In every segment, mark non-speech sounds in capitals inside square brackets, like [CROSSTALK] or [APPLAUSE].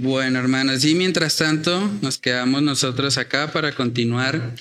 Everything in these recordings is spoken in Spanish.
Bueno, hermanos, y mientras tanto nos quedamos nosotros acá para continuar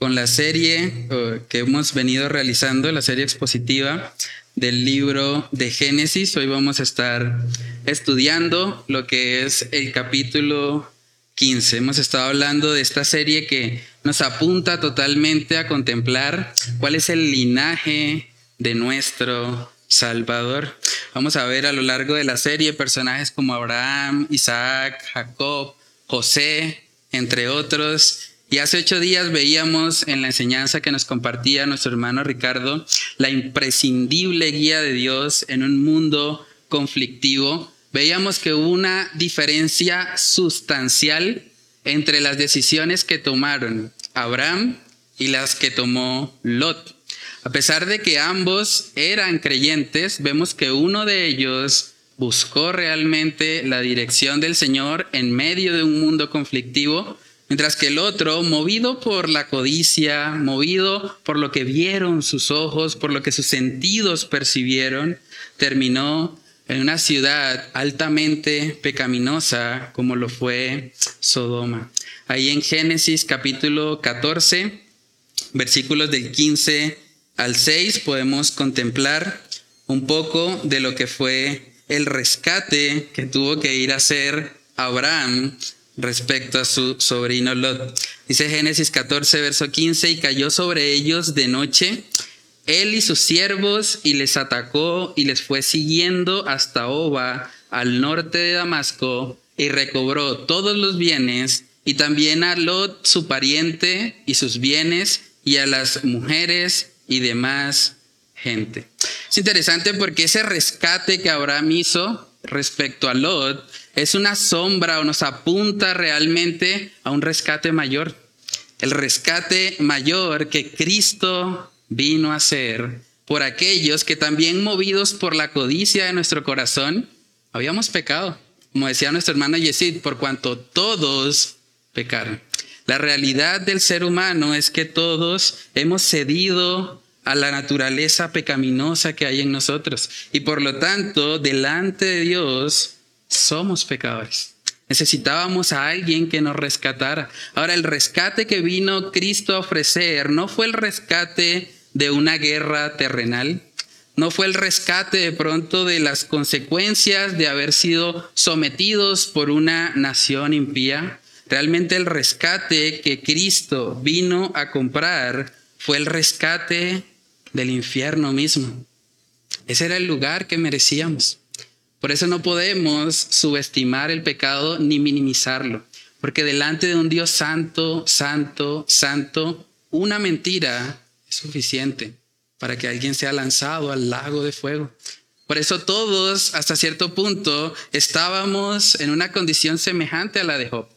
con la serie que hemos venido realizando, la serie expositiva del libro de Génesis. Hoy vamos a estar estudiando lo que es el capítulo 15. Hemos estado hablando de esta serie que nos apunta totalmente a contemplar cuál es el linaje de nuestro Salvador. Vamos a ver a lo largo de la serie personajes como Abraham, Isaac, Jacob, José, entre otros. Y hace ocho días veíamos en la enseñanza que nos compartía nuestro hermano Ricardo la imprescindible guía de Dios en un mundo conflictivo. Veíamos que hubo una diferencia sustancial entre las decisiones que tomaron Abraham y las que tomó Lot. A pesar de que ambos eran creyentes, vemos que uno de ellos buscó realmente la dirección del Señor en medio de un mundo conflictivo, mientras que el otro, movido por la codicia, movido por lo que vieron sus ojos, por lo que sus sentidos percibieron, terminó en una ciudad altamente pecaminosa como lo fue Sodoma. Ahí en Génesis capítulo 14, versículos del 15 al 6 podemos contemplar un poco de lo que fue el rescate que tuvo que ir a hacer Abraham respecto a su sobrino Lot. Dice Génesis 14, verso 15, y cayó sobre ellos de noche él y sus siervos y les atacó y les fue siguiendo hasta Oba, al norte de Damasco, y recobró todos los bienes y también a Lot su pariente y sus bienes y a las mujeres y demás gente. Es interesante porque ese rescate que Abraham hizo respecto a Lot es una sombra o nos apunta realmente a un rescate mayor. El rescate mayor que Cristo vino a hacer por aquellos que también movidos por la codicia de nuestro corazón, habíamos pecado. Como decía nuestro hermano Yesid, por cuanto todos pecaron. La realidad del ser humano es que todos hemos cedido a la naturaleza pecaminosa que hay en nosotros y por lo tanto delante de Dios somos pecadores. Necesitábamos a alguien que nos rescatara. Ahora, el rescate que vino Cristo a ofrecer no fue el rescate de una guerra terrenal, no fue el rescate de pronto de las consecuencias de haber sido sometidos por una nación impía, Realmente el rescate que Cristo vino a comprar fue el rescate del infierno mismo. Ese era el lugar que merecíamos. Por eso no podemos subestimar el pecado ni minimizarlo, porque delante de un Dios santo, santo, santo, una mentira es suficiente para que alguien sea lanzado al lago de fuego. Por eso todos, hasta cierto punto, estábamos en una condición semejante a la de Job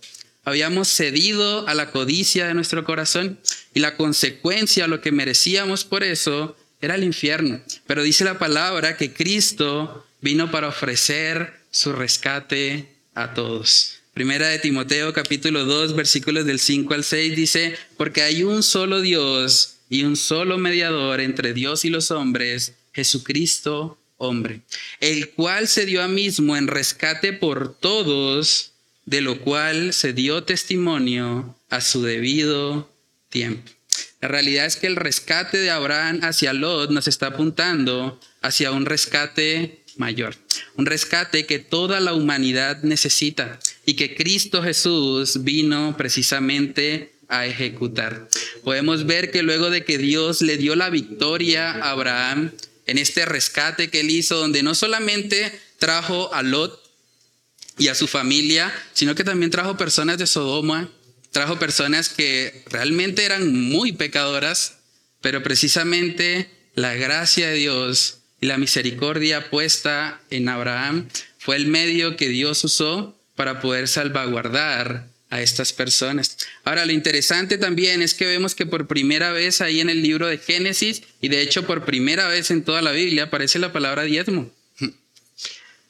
habíamos cedido a la codicia de nuestro corazón y la consecuencia, lo que merecíamos por eso, era el infierno. Pero dice la palabra que Cristo vino para ofrecer su rescate a todos. Primera de Timoteo capítulo 2 versículos del 5 al 6 dice, porque hay un solo Dios y un solo mediador entre Dios y los hombres, Jesucristo hombre, el cual se dio a mismo en rescate por todos de lo cual se dio testimonio a su debido tiempo. La realidad es que el rescate de Abraham hacia Lot nos está apuntando hacia un rescate mayor, un rescate que toda la humanidad necesita y que Cristo Jesús vino precisamente a ejecutar. Podemos ver que luego de que Dios le dio la victoria a Abraham en este rescate que él hizo, donde no solamente trajo a Lot y a su familia, sino que también trajo personas de Sodoma, trajo personas que realmente eran muy pecadoras, pero precisamente la gracia de Dios y la misericordia puesta en Abraham fue el medio que Dios usó para poder salvaguardar a estas personas. Ahora, lo interesante también es que vemos que por primera vez ahí en el libro de Génesis, y de hecho por primera vez en toda la Biblia, aparece la palabra diezmo.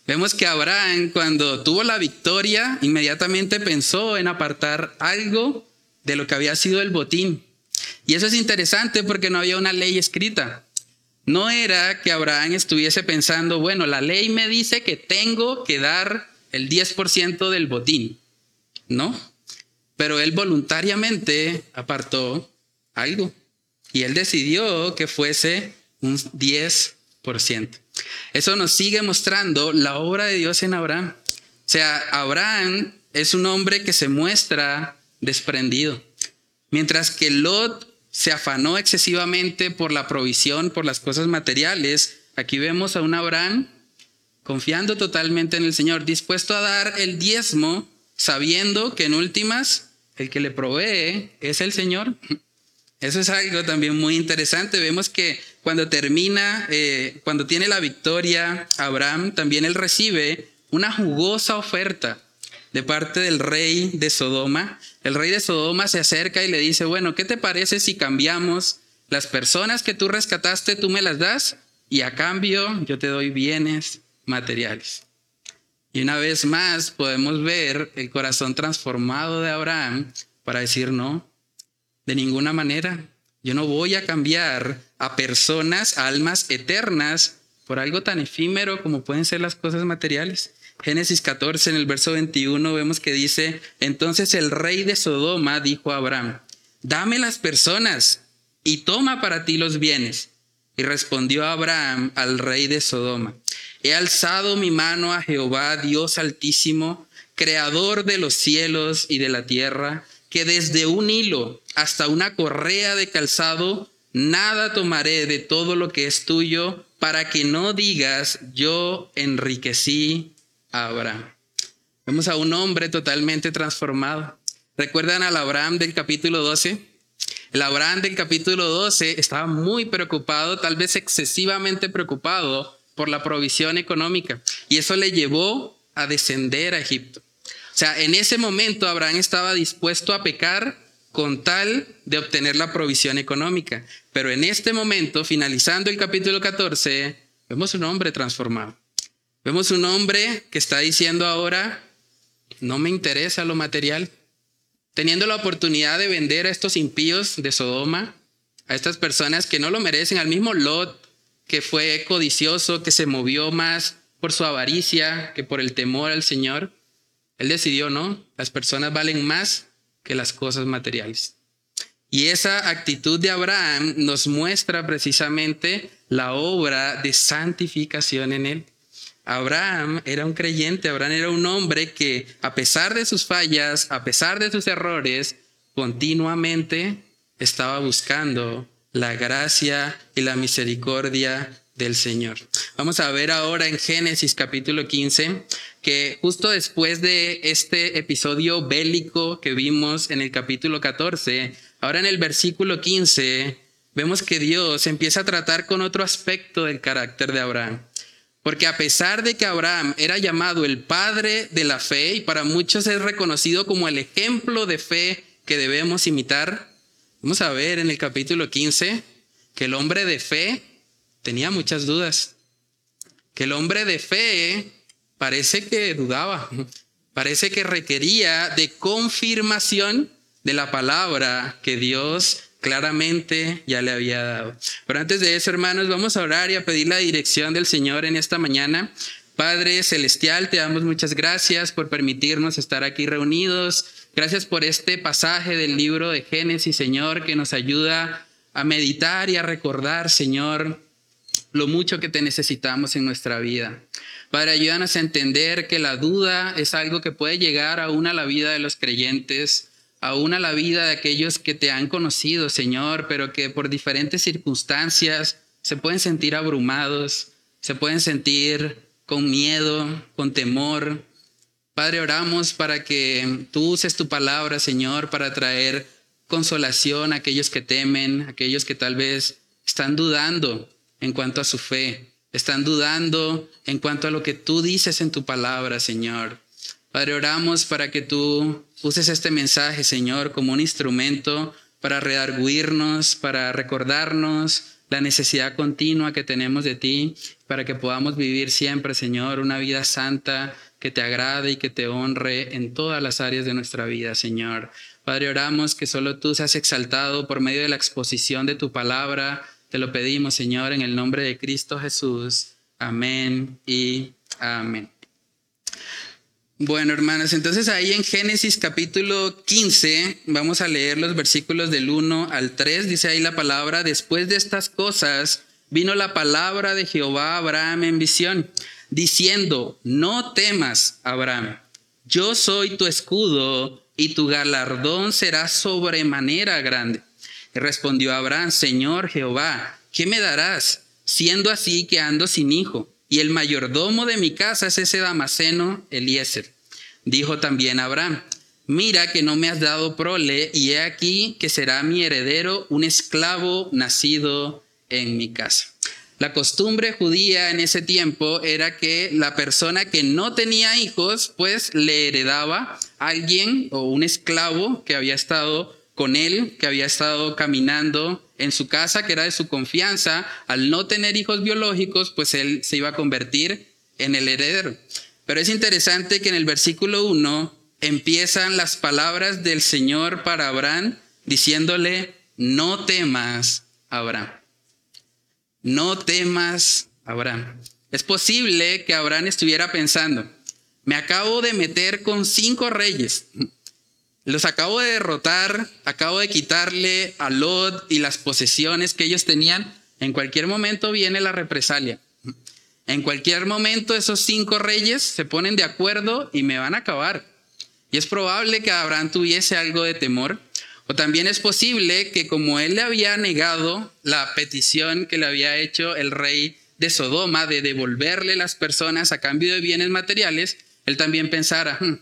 Vemos que Abraham cuando tuvo la victoria inmediatamente pensó en apartar algo de lo que había sido el botín. Y eso es interesante porque no había una ley escrita. No era que Abraham estuviese pensando, bueno, la ley me dice que tengo que dar el 10% del botín, ¿no? Pero él voluntariamente apartó algo y él decidió que fuese un 10%. Eso nos sigue mostrando la obra de Dios en Abraham. O sea, Abraham es un hombre que se muestra desprendido. Mientras que Lot se afanó excesivamente por la provisión, por las cosas materiales, aquí vemos a un Abraham confiando totalmente en el Señor, dispuesto a dar el diezmo, sabiendo que en últimas el que le provee es el Señor. Eso es algo también muy interesante. Vemos que cuando termina, eh, cuando tiene la victoria, Abraham también él recibe una jugosa oferta de parte del rey de Sodoma. El rey de Sodoma se acerca y le dice, bueno, ¿qué te parece si cambiamos las personas que tú rescataste, tú me las das y a cambio yo te doy bienes materiales? Y una vez más podemos ver el corazón transformado de Abraham para decir, no, de ninguna manera. Yo no voy a cambiar a personas, almas eternas, por algo tan efímero como pueden ser las cosas materiales. Génesis 14, en el verso 21, vemos que dice, entonces el rey de Sodoma dijo a Abraham, dame las personas y toma para ti los bienes. Y respondió Abraham al rey de Sodoma, he alzado mi mano a Jehová, Dios altísimo, creador de los cielos y de la tierra, que desde un hilo hasta una correa de calzado, nada tomaré de todo lo que es tuyo, para que no digas, yo enriquecí Abraham. Vemos a un hombre totalmente transformado. ¿Recuerdan al Abraham del capítulo 12? El Abraham del capítulo 12 estaba muy preocupado, tal vez excesivamente preocupado por la provisión económica. Y eso le llevó a descender a Egipto. O sea, en ese momento Abraham estaba dispuesto a pecar con tal de obtener la provisión económica. Pero en este momento, finalizando el capítulo 14, vemos un hombre transformado. Vemos un hombre que está diciendo ahora, no me interesa lo material. Teniendo la oportunidad de vender a estos impíos de Sodoma, a estas personas que no lo merecen, al mismo Lot, que fue codicioso, que se movió más por su avaricia que por el temor al Señor, él decidió, no, las personas valen más que las cosas materiales. Y esa actitud de Abraham nos muestra precisamente la obra de santificación en él. Abraham era un creyente, Abraham era un hombre que a pesar de sus fallas, a pesar de sus errores, continuamente estaba buscando la gracia y la misericordia del Señor. Vamos a ver ahora en Génesis capítulo 15 que justo después de este episodio bélico que vimos en el capítulo 14, ahora en el versículo 15 vemos que Dios empieza a tratar con otro aspecto del carácter de Abraham. Porque a pesar de que Abraham era llamado el padre de la fe y para muchos es reconocido como el ejemplo de fe que debemos imitar, vamos a ver en el capítulo 15 que el hombre de fe tenía muchas dudas. Que el hombre de fe parece que dudaba, parece que requería de confirmación de la palabra que Dios claramente ya le había dado. Pero antes de eso, hermanos, vamos a orar y a pedir la dirección del Señor en esta mañana. Padre Celestial, te damos muchas gracias por permitirnos estar aquí reunidos. Gracias por este pasaje del libro de Génesis, Señor, que nos ayuda a meditar y a recordar, Señor, lo mucho que te necesitamos en nuestra vida. Padre, ayúdanos a entender que la duda es algo que puede llegar aún a la vida de los creyentes aún a la vida de aquellos que te han conocido, Señor, pero que por diferentes circunstancias se pueden sentir abrumados, se pueden sentir con miedo, con temor. Padre, oramos para que tú uses tu palabra, Señor, para traer consolación a aquellos que temen, aquellos que tal vez están dudando en cuanto a su fe, están dudando en cuanto a lo que tú dices en tu palabra, Señor. Padre, oramos para que tú uses este mensaje, Señor, como un instrumento para redarguirnos, para recordarnos la necesidad continua que tenemos de ti, para que podamos vivir siempre, Señor, una vida santa que te agrade y que te honre en todas las áreas de nuestra vida, Señor. Padre, oramos que solo tú seas exaltado por medio de la exposición de tu palabra. Te lo pedimos, Señor, en el nombre de Cristo Jesús. Amén y amén. Bueno, hermanos, entonces ahí en Génesis capítulo 15 vamos a leer los versículos del 1 al 3. Dice ahí la palabra, después de estas cosas vino la palabra de Jehová a Abraham en visión, diciendo, no temas, Abraham, yo soy tu escudo y tu galardón será sobremanera grande. Respondió Abraham, Señor Jehová, ¿qué me darás? Siendo así que ando sin hijo y el mayordomo de mi casa es ese Damaseno Eliezer. Dijo también Abraham, mira que no me has dado prole, y he aquí que será mi heredero un esclavo nacido en mi casa. La costumbre judía en ese tiempo era que la persona que no tenía hijos, pues le heredaba a alguien o un esclavo que había estado con él, que había estado caminando en su casa, que era de su confianza, al no tener hijos biológicos, pues él se iba a convertir en el heredero. Pero es interesante que en el versículo 1 empiezan las palabras del Señor para Abraham diciéndole, no temas, Abraham. No temas, Abraham. Es posible que Abraham estuviera pensando, me acabo de meter con cinco reyes, los acabo de derrotar, acabo de quitarle a Lot y las posesiones que ellos tenían. En cualquier momento viene la represalia. En cualquier momento esos cinco reyes se ponen de acuerdo y me van a acabar. Y es probable que Abraham tuviese algo de temor. O también es posible que como él le había negado la petición que le había hecho el rey de Sodoma de devolverle las personas a cambio de bienes materiales, él también pensara, hmm,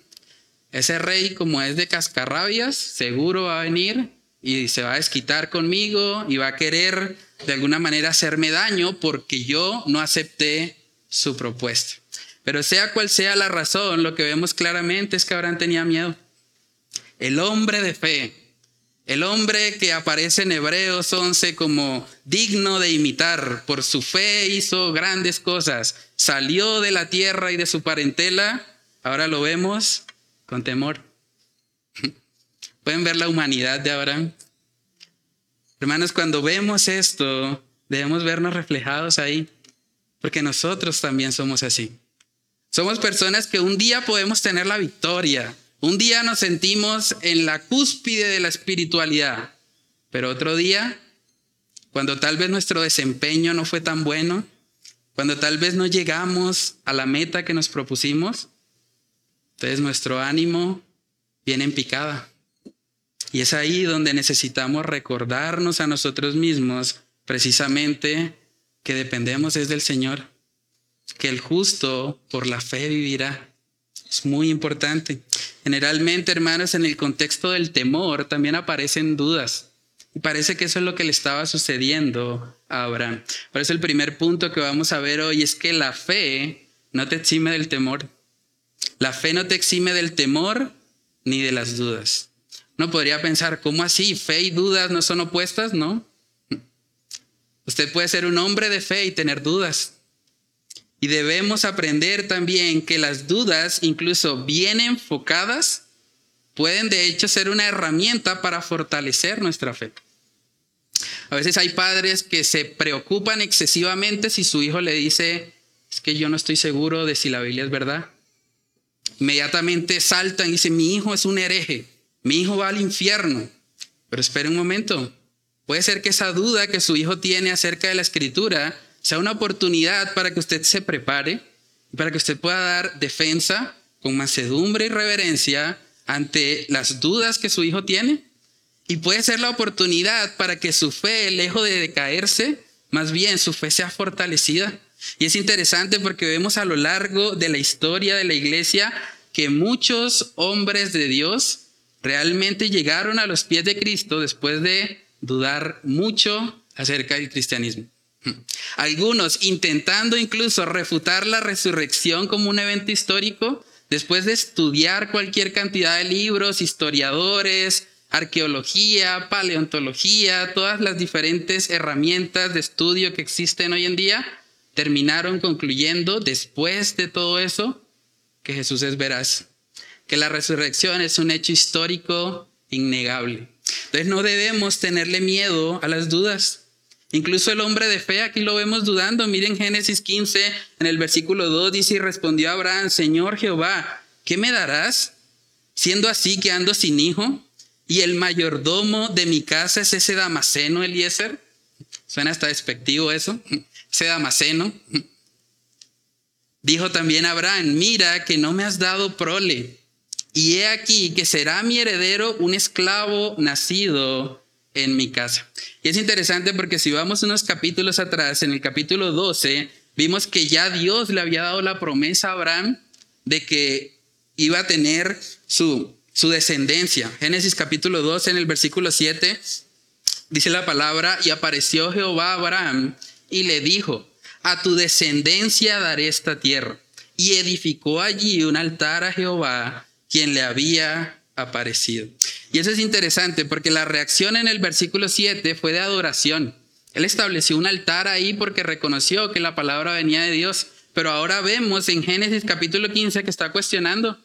ese rey, como es de cascarrabias, seguro va a venir y se va a desquitar conmigo y va a querer de alguna manera hacerme daño porque yo no acepté su propuesta. Pero sea cual sea la razón, lo que vemos claramente es que Abraham tenía miedo. El hombre de fe, el hombre que aparece en Hebreos 11 como digno de imitar, por su fe hizo grandes cosas, salió de la tierra y de su parentela, ahora lo vemos con temor. [LAUGHS] ¿Pueden ver la humanidad de Abraham? Hermanos, cuando vemos esto, debemos vernos reflejados ahí, porque nosotros también somos así. Somos personas que un día podemos tener la victoria, un día nos sentimos en la cúspide de la espiritualidad, pero otro día, cuando tal vez nuestro desempeño no fue tan bueno, cuando tal vez no llegamos a la meta que nos propusimos, entonces nuestro ánimo viene en picada. Y es ahí donde necesitamos recordarnos a nosotros mismos precisamente que dependemos es del Señor, que el justo por la fe vivirá. Es muy importante. Generalmente, hermanos, en el contexto del temor también aparecen dudas. Y parece que eso es lo que le estaba sucediendo a Abraham. Por eso el primer punto que vamos a ver hoy es que la fe no te exime del temor. La fe no te exime del temor ni de las dudas. No podría pensar, ¿cómo así? ¿Fe y dudas no son opuestas? No. Usted puede ser un hombre de fe y tener dudas. Y debemos aprender también que las dudas, incluso bien enfocadas, pueden de hecho ser una herramienta para fortalecer nuestra fe. A veces hay padres que se preocupan excesivamente si su hijo le dice, es que yo no estoy seguro de si la Biblia es verdad. Inmediatamente saltan y dicen, mi hijo es un hereje, mi hijo va al infierno. Pero espere un momento, puede ser que esa duda que su hijo tiene acerca de la escritura sea una oportunidad para que usted se prepare para que usted pueda dar defensa con mansedumbre y reverencia ante las dudas que su hijo tiene. Y puede ser la oportunidad para que su fe, lejos de decaerse, más bien su fe sea fortalecida y es interesante porque vemos a lo largo de la historia de la iglesia que muchos hombres de Dios realmente llegaron a los pies de Cristo después de dudar mucho acerca del cristianismo. Algunos intentando incluso refutar la resurrección como un evento histórico, después de estudiar cualquier cantidad de libros, historiadores, arqueología, paleontología, todas las diferentes herramientas de estudio que existen hoy en día, terminaron concluyendo después de todo eso que Jesús es veraz, que la resurrección es un hecho histórico innegable. Entonces no debemos tenerle miedo a las dudas. Incluso el hombre de fe aquí lo vemos dudando. Miren Génesis 15, en el versículo 2 dice, y respondió Abraham, Señor Jehová, ¿qué me darás? Siendo así que ando sin hijo, y el mayordomo de mi casa es ese Damaseno Eliezer. Suena hasta despectivo eso, [LAUGHS] ese Damaseno. Dijo también Abraham, mira que no me has dado prole, y he aquí que será mi heredero un esclavo nacido en mi casa. Y es interesante porque si vamos unos capítulos atrás, en el capítulo 12, vimos que ya Dios le había dado la promesa a Abraham de que iba a tener su, su descendencia. Génesis capítulo 12, en el versículo 7, dice la palabra, y apareció Jehová a Abraham y le dijo, a tu descendencia daré esta tierra. Y edificó allí un altar a Jehová, quien le había aparecido. Y eso es interesante porque la reacción en el versículo 7 fue de adoración. Él estableció un altar ahí porque reconoció que la palabra venía de Dios. Pero ahora vemos en Génesis capítulo 15 que está cuestionando.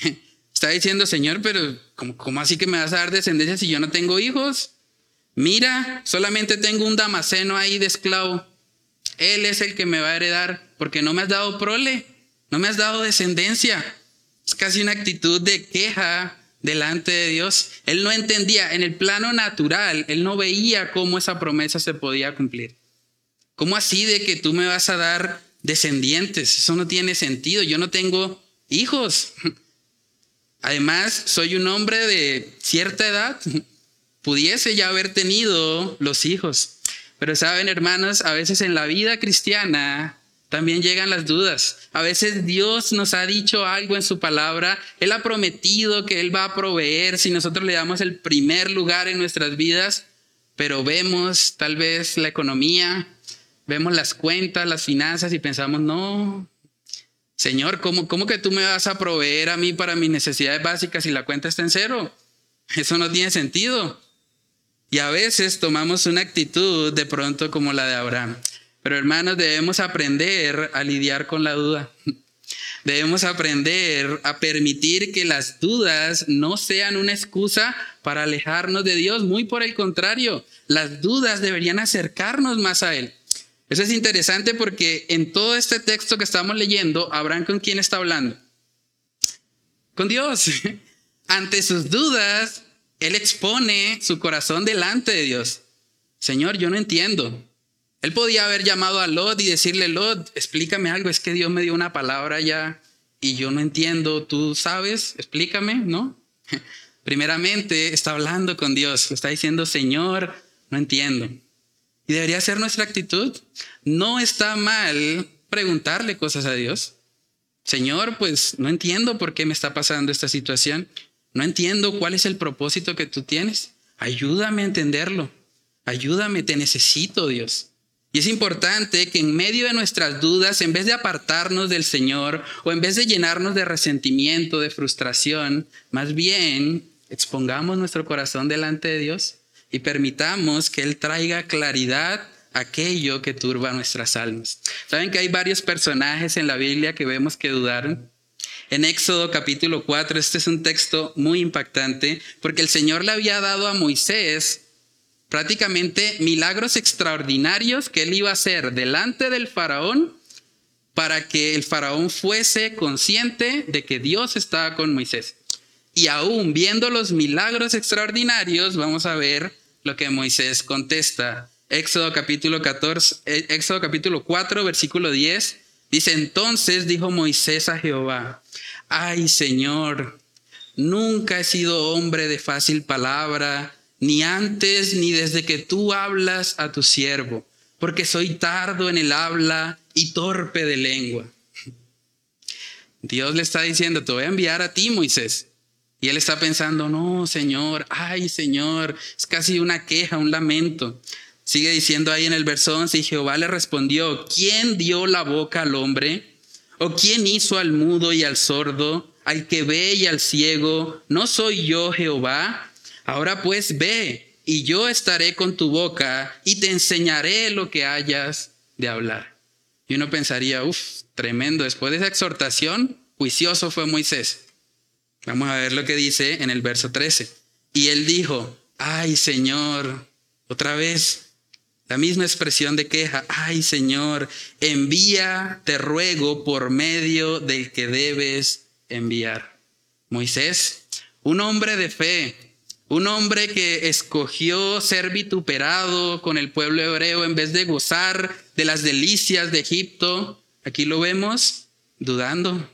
[LAUGHS] Está diciendo, Señor, pero ¿cómo, ¿cómo, así que me vas a dar descendencia si yo no tengo hijos? Mira, solamente tengo un damaseno ahí de esclavo. Él es el que me va a heredar porque no me has dado prole, no me has dado descendencia. Es casi una actitud de queja delante de Dios. Él no entendía, en el plano natural, él no veía cómo esa promesa se podía cumplir. ¿Cómo así de que tú me vas a dar descendientes? Eso no tiene sentido. Yo no tengo hijos. Además, soy un hombre de cierta edad. Pudiese ya haber tenido los hijos. Pero saben, hermanos, a veces en la vida cristiana también llegan las dudas. A veces Dios nos ha dicho algo en su palabra. Él ha prometido que Él va a proveer si nosotros le damos el primer lugar en nuestras vidas. Pero vemos tal vez la economía, vemos las cuentas, las finanzas y pensamos, no, Señor, ¿cómo, ¿cómo que tú me vas a proveer a mí para mis necesidades básicas si la cuenta está en cero? Eso no tiene sentido. Y a veces tomamos una actitud de pronto como la de Abraham. Pero hermanos, debemos aprender a lidiar con la duda. [LAUGHS] Debemos aprender a permitir que las dudas no sean una excusa para alejarnos de Dios. Muy por el contrario, las dudas deberían acercarnos más a Él. Eso es interesante porque en todo este texto que estamos leyendo, Abraham con quién está hablando? Con Dios. [LAUGHS] Ante sus dudas, Él expone su corazón delante de Dios. Señor, yo no entiendo. Él podía haber llamado a Lot y decirle, Lot, explícame algo, es que Dios me dio una palabra ya y yo no entiendo, tú sabes, explícame, ¿no? [LAUGHS] Primeramente está hablando con Dios, está diciendo, Señor, no entiendo. Y debería ser nuestra actitud. No está mal preguntarle cosas a Dios. Señor, pues no entiendo por qué me está pasando esta situación. No entiendo cuál es el propósito que tú tienes. Ayúdame a entenderlo. Ayúdame, te necesito, Dios. Y es importante que en medio de nuestras dudas, en vez de apartarnos del Señor o en vez de llenarnos de resentimiento, de frustración, más bien expongamos nuestro corazón delante de Dios y permitamos que Él traiga claridad a aquello que turba nuestras almas. Saben que hay varios personajes en la Biblia que vemos que dudaron. En Éxodo capítulo 4, este es un texto muy impactante porque el Señor le había dado a Moisés prácticamente milagros extraordinarios que él iba a hacer delante del faraón para que el faraón fuese consciente de que Dios estaba con Moisés. Y aún viendo los milagros extraordinarios, vamos a ver lo que Moisés contesta. Éxodo capítulo 14, eh, Éxodo capítulo 4, versículo 10, dice, entonces dijo Moisés a Jehová, ay Señor, nunca he sido hombre de fácil palabra ni antes ni desde que tú hablas a tu siervo, porque soy tardo en el habla y torpe de lengua. [LAUGHS] Dios le está diciendo, te voy a enviar a ti, Moisés. Y él está pensando, no, Señor, ay, Señor, es casi una queja, un lamento. Sigue diciendo ahí en el verso 11, y Jehová le respondió, ¿quién dio la boca al hombre? ¿O quién hizo al mudo y al sordo, al que ve y al ciego? ¿No soy yo Jehová? Ahora pues ve, y yo estaré con tu boca y te enseñaré lo que hayas de hablar. Y uno pensaría, uff, tremendo. Después de esa exhortación, juicioso fue Moisés. Vamos a ver lo que dice en el verso 13. Y él dijo, ay Señor, otra vez, la misma expresión de queja, ay Señor, envía, te ruego, por medio del que debes enviar. Moisés, un hombre de fe, un hombre que escogió ser vituperado con el pueblo hebreo en vez de gozar de las delicias de Egipto. Aquí lo vemos dudando.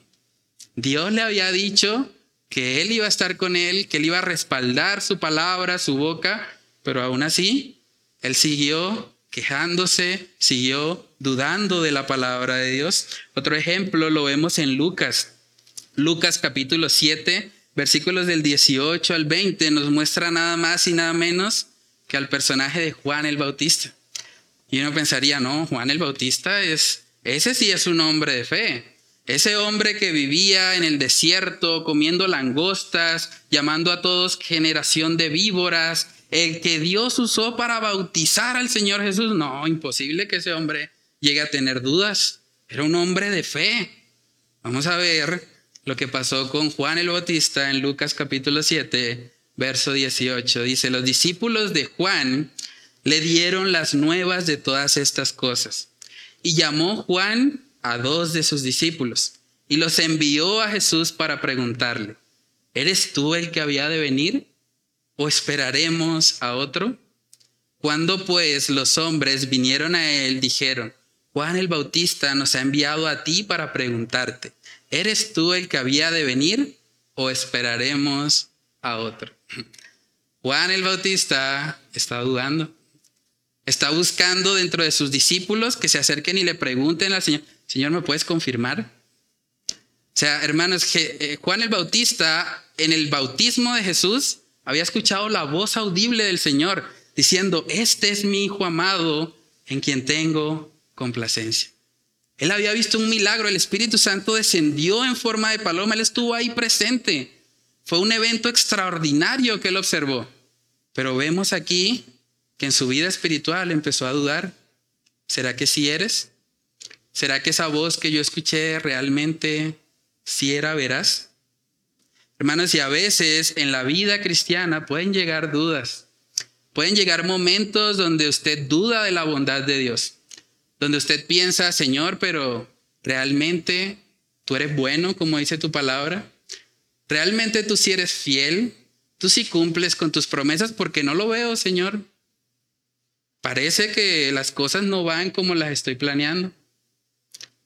Dios le había dicho que él iba a estar con él, que él iba a respaldar su palabra, su boca, pero aún así, él siguió quejándose, siguió dudando de la palabra de Dios. Otro ejemplo lo vemos en Lucas. Lucas capítulo 7, versículos del 18 al 20 nos muestra nada más y nada menos que al personaje de Juan el Bautista. Y uno pensaría, no, Juan el Bautista es, ese sí es un hombre de fe. Ese hombre que vivía en el desierto comiendo langostas, llamando a todos generación de víboras, el que Dios usó para bautizar al Señor Jesús, no, imposible que ese hombre llegue a tener dudas. Era un hombre de fe. Vamos a ver lo que pasó con Juan el Bautista en Lucas capítulo 7, verso 18. Dice, los discípulos de Juan le dieron las nuevas de todas estas cosas. Y llamó Juan a dos de sus discípulos y los envió a Jesús para preguntarle, ¿eres tú el que había de venir o esperaremos a otro? Cuando pues los hombres vinieron a él, dijeron, Juan el Bautista nos ha enviado a ti para preguntarte, ¿Eres tú el que había de venir o esperaremos a otro? [CLEARS THROAT] Juan el Bautista está dudando. Está buscando dentro de sus discípulos que se acerquen y le pregunten al Señor, Señor, ¿me puedes confirmar? O sea, hermanos, eh, Juan el Bautista en el bautismo de Jesús había escuchado la voz audible del Señor diciendo, este es mi Hijo amado en quien tengo complacencia. Él había visto un milagro, el Espíritu Santo descendió en forma de paloma, él estuvo ahí presente. Fue un evento extraordinario que él observó. Pero vemos aquí que en su vida espiritual empezó a dudar. ¿Será que sí eres? ¿Será que esa voz que yo escuché realmente sí era veraz? Hermanos, y a veces en la vida cristiana pueden llegar dudas. Pueden llegar momentos donde usted duda de la bondad de Dios donde usted piensa, Señor, pero realmente tú eres bueno, como dice tu palabra. Realmente tú sí eres fiel, tú sí cumples con tus promesas porque no lo veo, Señor. Parece que las cosas no van como las estoy planeando.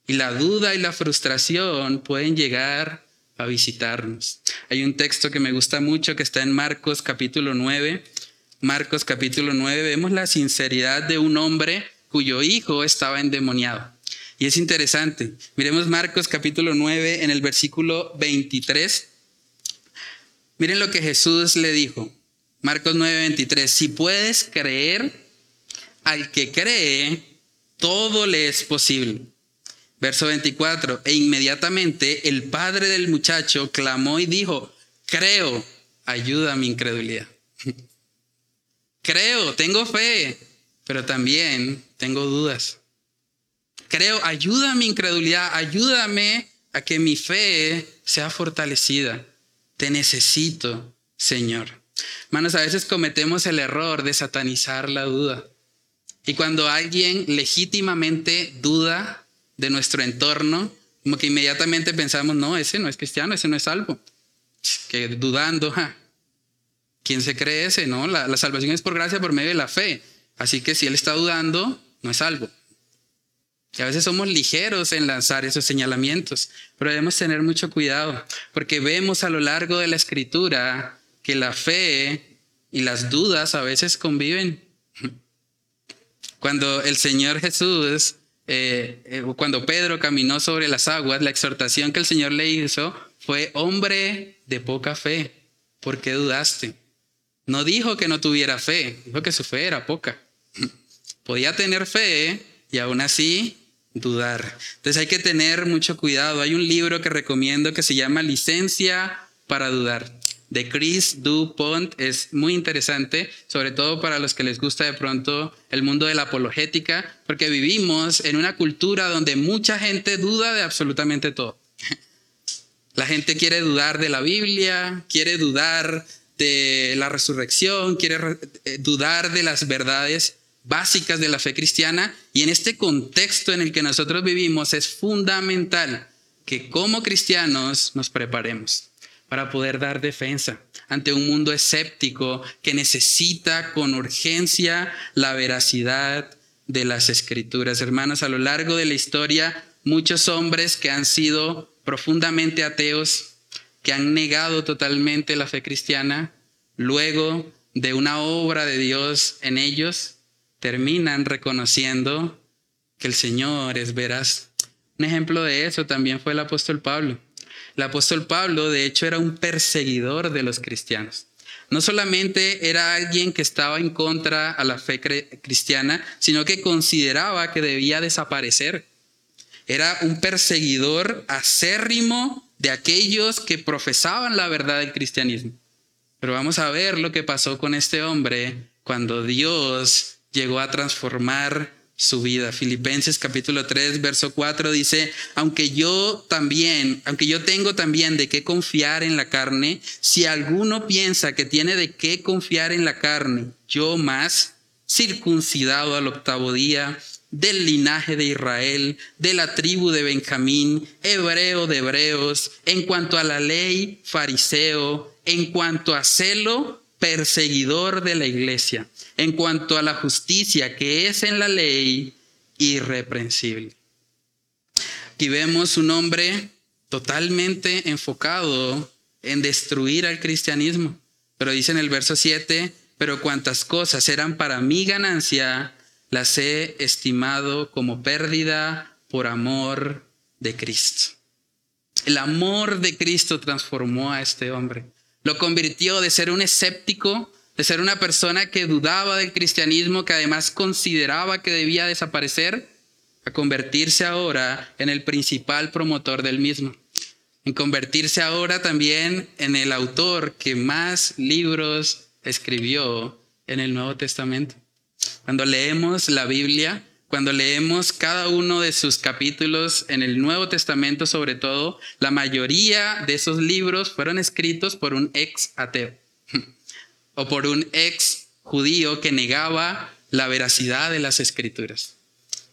Y la duda y la frustración pueden llegar a visitarnos. Hay un texto que me gusta mucho que está en Marcos capítulo 9. Marcos capítulo 9 vemos la sinceridad de un hombre cuyo hijo estaba endemoniado. Y es interesante. Miremos Marcos capítulo 9 en el versículo 23. Miren lo que Jesús le dijo. Marcos 9, 23. Si puedes creer, al que cree, todo le es posible. Verso 24. E inmediatamente el padre del muchacho clamó y dijo, creo, ayuda a mi incredulidad. [LAUGHS] creo, tengo fe, pero también tengo dudas. Creo, ayuda a mi incredulidad, ayúdame a que mi fe sea fortalecida. Te necesito, Señor. Manos, a veces cometemos el error de satanizar la duda. Y cuando alguien legítimamente duda de nuestro entorno, como que inmediatamente pensamos, no, ese no es cristiano, ese no es salvo. Que dudando, ¿quién se cree ese? No, la, la salvación es por gracia, por medio de la fe. Así que si él está dudando, no es algo. Y a veces somos ligeros en lanzar esos señalamientos, pero debemos tener mucho cuidado, porque vemos a lo largo de la escritura que la fe y las dudas a veces conviven. [LAUGHS] Cuando el Señor Jesús, eh, eh, cuando Pedro caminó sobre las aguas, la exhortación que el Señor le hizo fue, hombre de poca fe, ¿por qué dudaste? No dijo que no tuviera fe, dijo que su fe era poca. [LAUGHS] Podía tener fe y aún así dudar. Entonces hay que tener mucho cuidado. Hay un libro que recomiendo que se llama Licencia para dudar de Chris DuPont es muy interesante, sobre todo para los que les gusta de pronto el mundo de la apologética, porque vivimos en una cultura donde mucha gente duda de absolutamente todo. [LAUGHS] La gente quiere dudar de la Biblia, quiere dudar de la resurrección, quiere eh, dudar de las verdades básicas de la fe cristiana y en este contexto en el que nosotros vivimos es fundamental que como cristianos nos preparemos para poder dar defensa ante un mundo escéptico que necesita con urgencia la veracidad de las escrituras. Hermanos, a lo largo de la historia, muchos hombres que han sido profundamente ateos, que han negado totalmente la fe cristiana, luego de una obra de Dios en ellos, terminan reconociendo que el Señor es veraz. Un ejemplo de eso también fue el apóstol Pablo. El apóstol Pablo, de hecho, era un perseguidor de los cristianos. No solamente era alguien que estaba en contra a la fe cristiana, sino que consideraba que debía desaparecer. Era un perseguidor acérrimo de aquellos que profesaban la verdad del cristianismo. Pero vamos a ver lo que pasó con este hombre cuando Dios llegó a transformar su vida. Filipenses capítulo 3, verso 4 dice, aunque yo también, aunque yo tengo también de qué confiar en la carne, si alguno piensa que tiene de qué confiar en la carne, yo más, circuncidado al octavo día, del linaje de Israel, de la tribu de Benjamín, hebreo de hebreos, en cuanto a la ley, fariseo, en cuanto a celo, perseguidor de la iglesia en cuanto a la justicia que es en la ley irreprensible. Aquí vemos un hombre totalmente enfocado en destruir al cristianismo. Pero dice en el verso 7, pero cuantas cosas eran para mi ganancia, las he estimado como pérdida por amor de Cristo. El amor de Cristo transformó a este hombre. Lo convirtió de ser un escéptico de ser una persona que dudaba del cristianismo, que además consideraba que debía desaparecer, a convertirse ahora en el principal promotor del mismo, en convertirse ahora también en el autor que más libros escribió en el Nuevo Testamento. Cuando leemos la Biblia, cuando leemos cada uno de sus capítulos en el Nuevo Testamento sobre todo, la mayoría de esos libros fueron escritos por un ex ateo o por un ex judío que negaba la veracidad de las escrituras,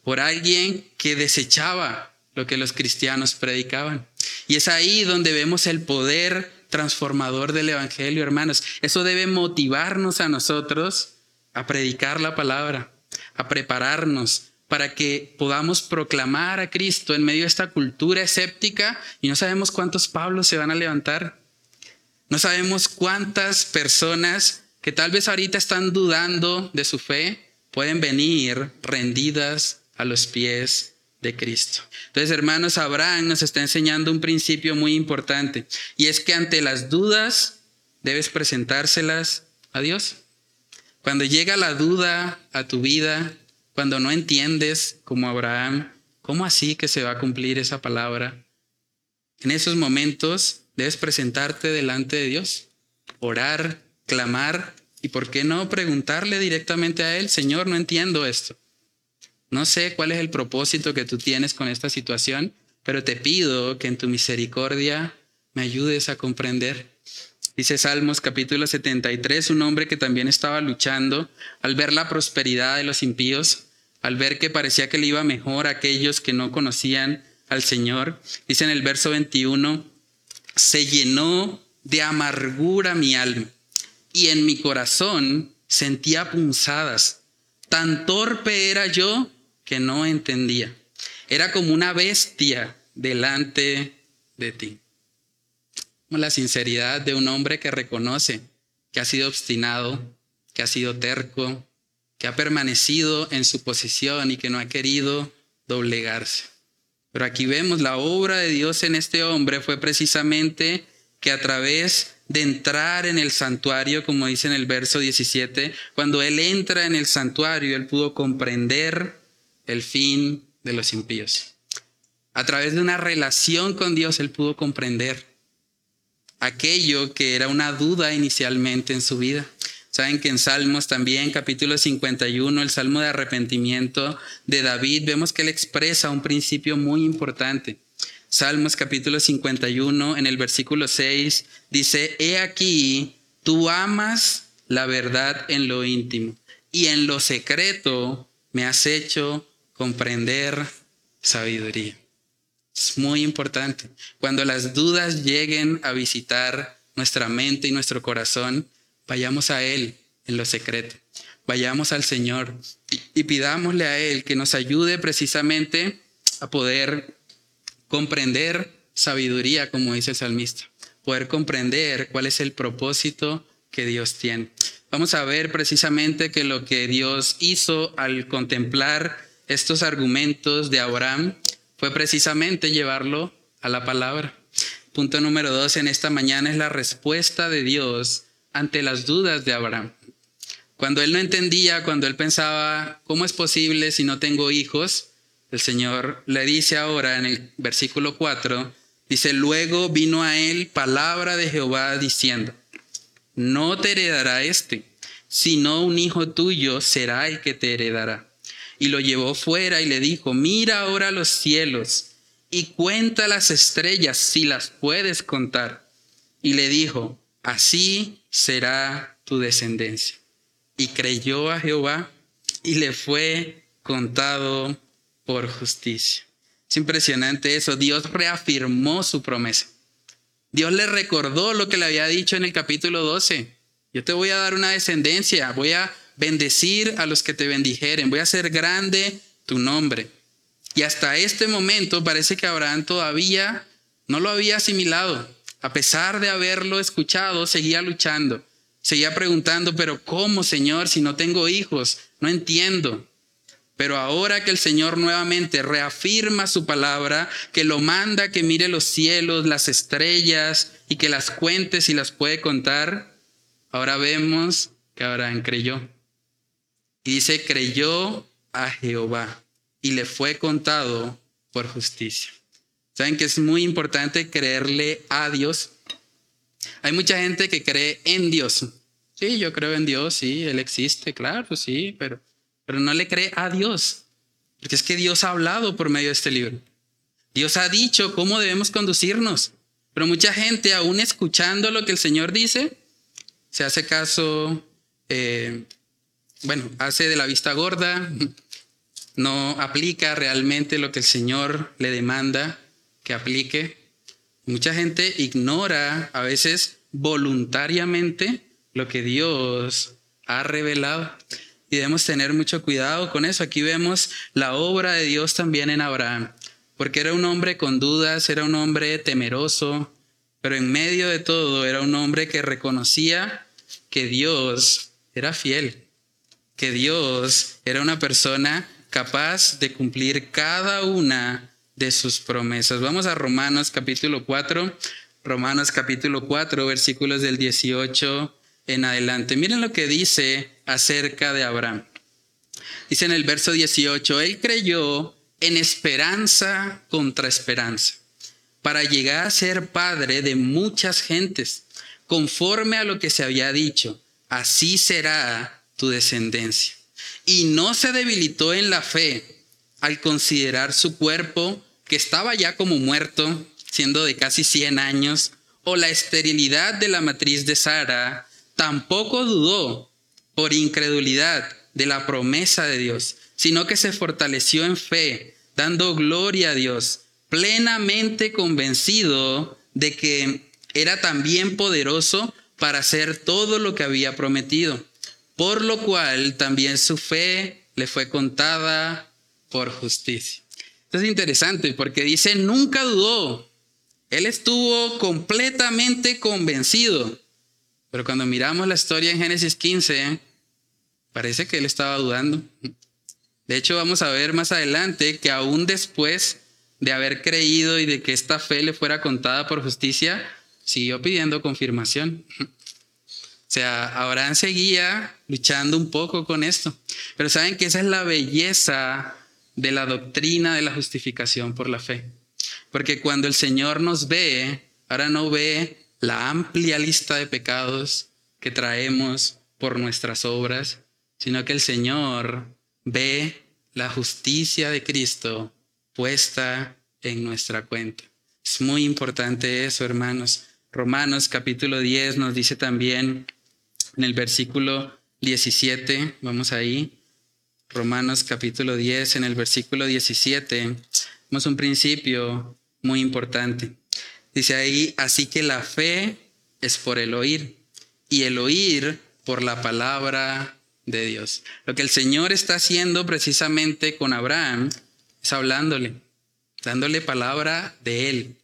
por alguien que desechaba lo que los cristianos predicaban. Y es ahí donde vemos el poder transformador del Evangelio, hermanos. Eso debe motivarnos a nosotros a predicar la palabra, a prepararnos para que podamos proclamar a Cristo en medio de esta cultura escéptica y no sabemos cuántos Pablos se van a levantar. No sabemos cuántas personas que tal vez ahorita están dudando de su fe pueden venir rendidas a los pies de Cristo. Entonces, hermanos, Abraham nos está enseñando un principio muy importante y es que ante las dudas debes presentárselas a Dios. Cuando llega la duda a tu vida, cuando no entiendes como Abraham, ¿cómo así que se va a cumplir esa palabra? En esos momentos debes presentarte delante de Dios, orar, clamar y por qué no preguntarle directamente a Él, Señor, no entiendo esto. No sé cuál es el propósito que tú tienes con esta situación, pero te pido que en tu misericordia me ayudes a comprender. Dice Salmos capítulo 73, un hombre que también estaba luchando al ver la prosperidad de los impíos, al ver que parecía que le iba mejor a aquellos que no conocían al Señor. Dice en el verso 21, se llenó de amargura mi alma y en mi corazón sentía punzadas. Tan torpe era yo que no entendía. Era como una bestia delante de ti. Como la sinceridad de un hombre que reconoce que ha sido obstinado, que ha sido terco, que ha permanecido en su posición y que no ha querido doblegarse. Pero aquí vemos la obra de Dios en este hombre fue precisamente que a través de entrar en el santuario, como dice en el verso 17, cuando él entra en el santuario, él pudo comprender el fin de los impíos. A través de una relación con Dios, él pudo comprender aquello que era una duda inicialmente en su vida. Saben que en Salmos también, capítulo 51, el Salmo de arrepentimiento de David, vemos que él expresa un principio muy importante. Salmos capítulo 51, en el versículo 6, dice, He aquí, tú amas la verdad en lo íntimo y en lo secreto me has hecho comprender sabiduría. Es muy importante. Cuando las dudas lleguen a visitar nuestra mente y nuestro corazón, vayamos a Él en lo secreto. Vayamos al Señor y pidámosle a Él que nos ayude precisamente a poder comprender sabiduría, como dice el salmista, poder comprender cuál es el propósito que Dios tiene. Vamos a ver precisamente que lo que Dios hizo al contemplar estos argumentos de Abraham fue precisamente llevarlo a la palabra. Punto número dos en esta mañana es la respuesta de Dios ante las dudas de Abraham. Cuando él no entendía, cuando él pensaba, ¿cómo es posible si no tengo hijos? El Señor le dice ahora en el versículo 4, dice, luego vino a él palabra de Jehová diciendo, no te heredará este, sino un hijo tuyo será el que te heredará y lo llevó fuera y le dijo, mira ahora los cielos y cuenta las estrellas si las puedes contar. Y le dijo, así será tu descendencia. Y creyó a Jehová y le fue contado por justicia. Es impresionante eso. Dios reafirmó su promesa. Dios le recordó lo que le había dicho en el capítulo 12. Yo te voy a dar una descendencia, voy a bendecir a los que te bendijeren, voy a hacer grande tu nombre. Y hasta este momento parece que Abraham todavía no lo había asimilado. A pesar de haberlo escuchado, seguía luchando. Seguía preguntando, pero ¿cómo, Señor, si no tengo hijos? No entiendo. Pero ahora que el Señor nuevamente reafirma su palabra, que lo manda que mire los cielos, las estrellas y que las cuente si las puede contar, ahora vemos que Abraham creyó. Y dice, creyó a Jehová y le fue contado por justicia. Saben que es muy importante creerle a Dios. Hay mucha gente que cree en Dios. Sí, yo creo en Dios, sí, Él existe, claro, sí, pero, pero no le cree a Dios. Porque es que Dios ha hablado por medio de este libro. Dios ha dicho cómo debemos conducirnos. Pero mucha gente, aún escuchando lo que el Señor dice, se hace caso eh, bueno, hace de la vista gorda, no aplica realmente lo que el Señor le demanda que aplique. Mucha gente ignora a veces voluntariamente lo que Dios ha revelado. Y debemos tener mucho cuidado con eso. Aquí vemos la obra de Dios también en Abraham, porque era un hombre con dudas, era un hombre temeroso, pero en medio de todo era un hombre que reconocía que Dios era fiel que Dios era una persona capaz de cumplir cada una de sus promesas. Vamos a Romanos capítulo 4, Romanos capítulo 4, versículos del 18 en adelante. Miren lo que dice acerca de Abraham. Dice en el verso 18, él creyó en esperanza contra esperanza, para llegar a ser padre de muchas gentes, conforme a lo que se había dicho, así será tu descendencia. Y no se debilitó en la fe al considerar su cuerpo, que estaba ya como muerto, siendo de casi 100 años, o la esterilidad de la matriz de Sara, tampoco dudó por incredulidad de la promesa de Dios, sino que se fortaleció en fe, dando gloria a Dios, plenamente convencido de que era también poderoso para hacer todo lo que había prometido por lo cual también su fe le fue contada por justicia. Esto es interesante porque dice, nunca dudó. Él estuvo completamente convencido. Pero cuando miramos la historia en Génesis 15, parece que él estaba dudando. De hecho, vamos a ver más adelante que aún después de haber creído y de que esta fe le fuera contada por justicia, siguió pidiendo confirmación. O sea, Abraham seguía luchando un poco con esto. Pero saben que esa es la belleza de la doctrina de la justificación por la fe. Porque cuando el Señor nos ve, ahora no ve la amplia lista de pecados que traemos por nuestras obras, sino que el Señor ve la justicia de Cristo puesta en nuestra cuenta. Es muy importante eso, hermanos. Romanos capítulo 10 nos dice también en el versículo 17, vamos ahí, Romanos capítulo 10, en el versículo 17, vemos un principio muy importante. Dice ahí, así que la fe es por el oír y el oír por la palabra de Dios. Lo que el Señor está haciendo precisamente con Abraham es hablándole, dándole palabra de Él.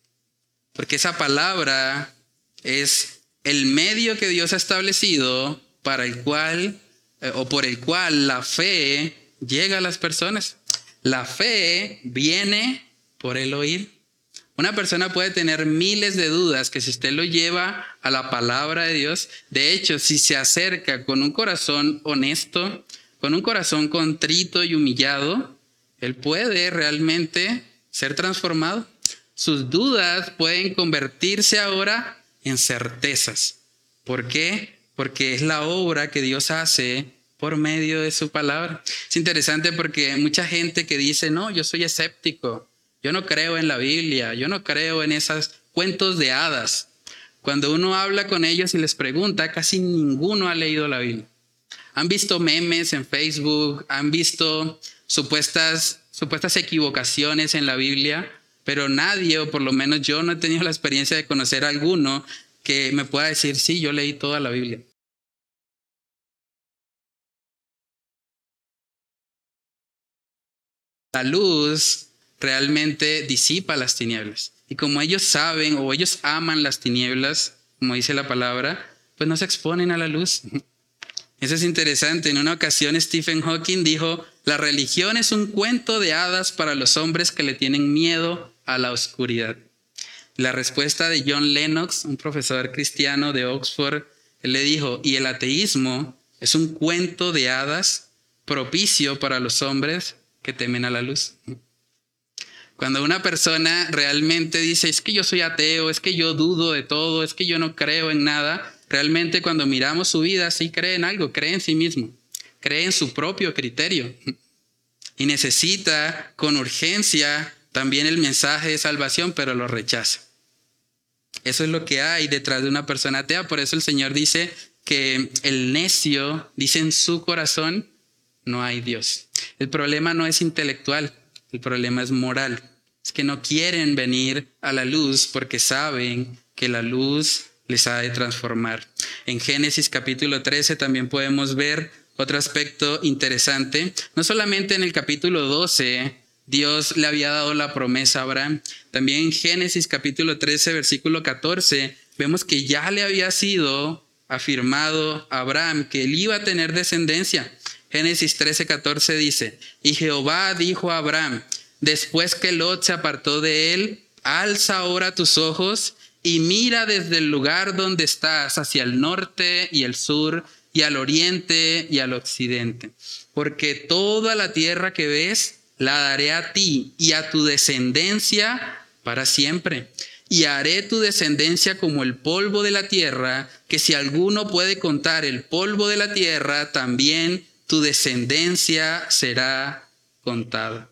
Porque esa palabra es el medio que Dios ha establecido para el cual eh, o por el cual la fe llega a las personas. La fe viene por el oír. Una persona puede tener miles de dudas que si usted lo lleva a la palabra de Dios, de hecho, si se acerca con un corazón honesto, con un corazón contrito y humillado, él puede realmente ser transformado. Sus dudas pueden convertirse ahora en certezas. ¿Por qué? Porque es la obra que Dios hace por medio de su palabra. Es interesante porque mucha gente que dice, no, yo soy escéptico, yo no creo en la Biblia, yo no creo en esos cuentos de hadas. Cuando uno habla con ellos y les pregunta, casi ninguno ha leído la Biblia. Han visto memes en Facebook, han visto supuestas, supuestas equivocaciones en la Biblia, pero nadie, o por lo menos yo no he tenido la experiencia de conocer a alguno que me pueda decir, sí, yo leí toda la Biblia. La luz realmente disipa las tinieblas. Y como ellos saben o ellos aman las tinieblas, como dice la palabra, pues no se exponen a la luz. [LAUGHS] Eso es interesante. En una ocasión Stephen Hawking dijo, la religión es un cuento de hadas para los hombres que le tienen miedo a la oscuridad. La respuesta de John Lennox, un profesor cristiano de Oxford, le dijo, y el ateísmo es un cuento de hadas propicio para los hombres temen a la luz. Cuando una persona realmente dice, es que yo soy ateo, es que yo dudo de todo, es que yo no creo en nada, realmente cuando miramos su vida sí cree en algo, cree en sí mismo, cree en su propio criterio. Y necesita con urgencia también el mensaje de salvación, pero lo rechaza. Eso es lo que hay detrás de una persona atea. Por eso el Señor dice que el necio dice en su corazón, no hay Dios. El problema no es intelectual, el problema es moral. Es que no quieren venir a la luz porque saben que la luz les ha de transformar. En Génesis capítulo 13 también podemos ver otro aspecto interesante. No solamente en el capítulo 12 Dios le había dado la promesa a Abraham, también en Génesis capítulo 13 versículo 14 vemos que ya le había sido afirmado a Abraham que él iba a tener descendencia. Génesis 13, 14 dice, y Jehová dijo a Abraham, después que Lot se apartó de él, alza ahora tus ojos y mira desde el lugar donde estás hacia el norte y el sur y al oriente y al occidente, porque toda la tierra que ves la daré a ti y a tu descendencia para siempre. Y haré tu descendencia como el polvo de la tierra, que si alguno puede contar el polvo de la tierra, también tu descendencia será contada.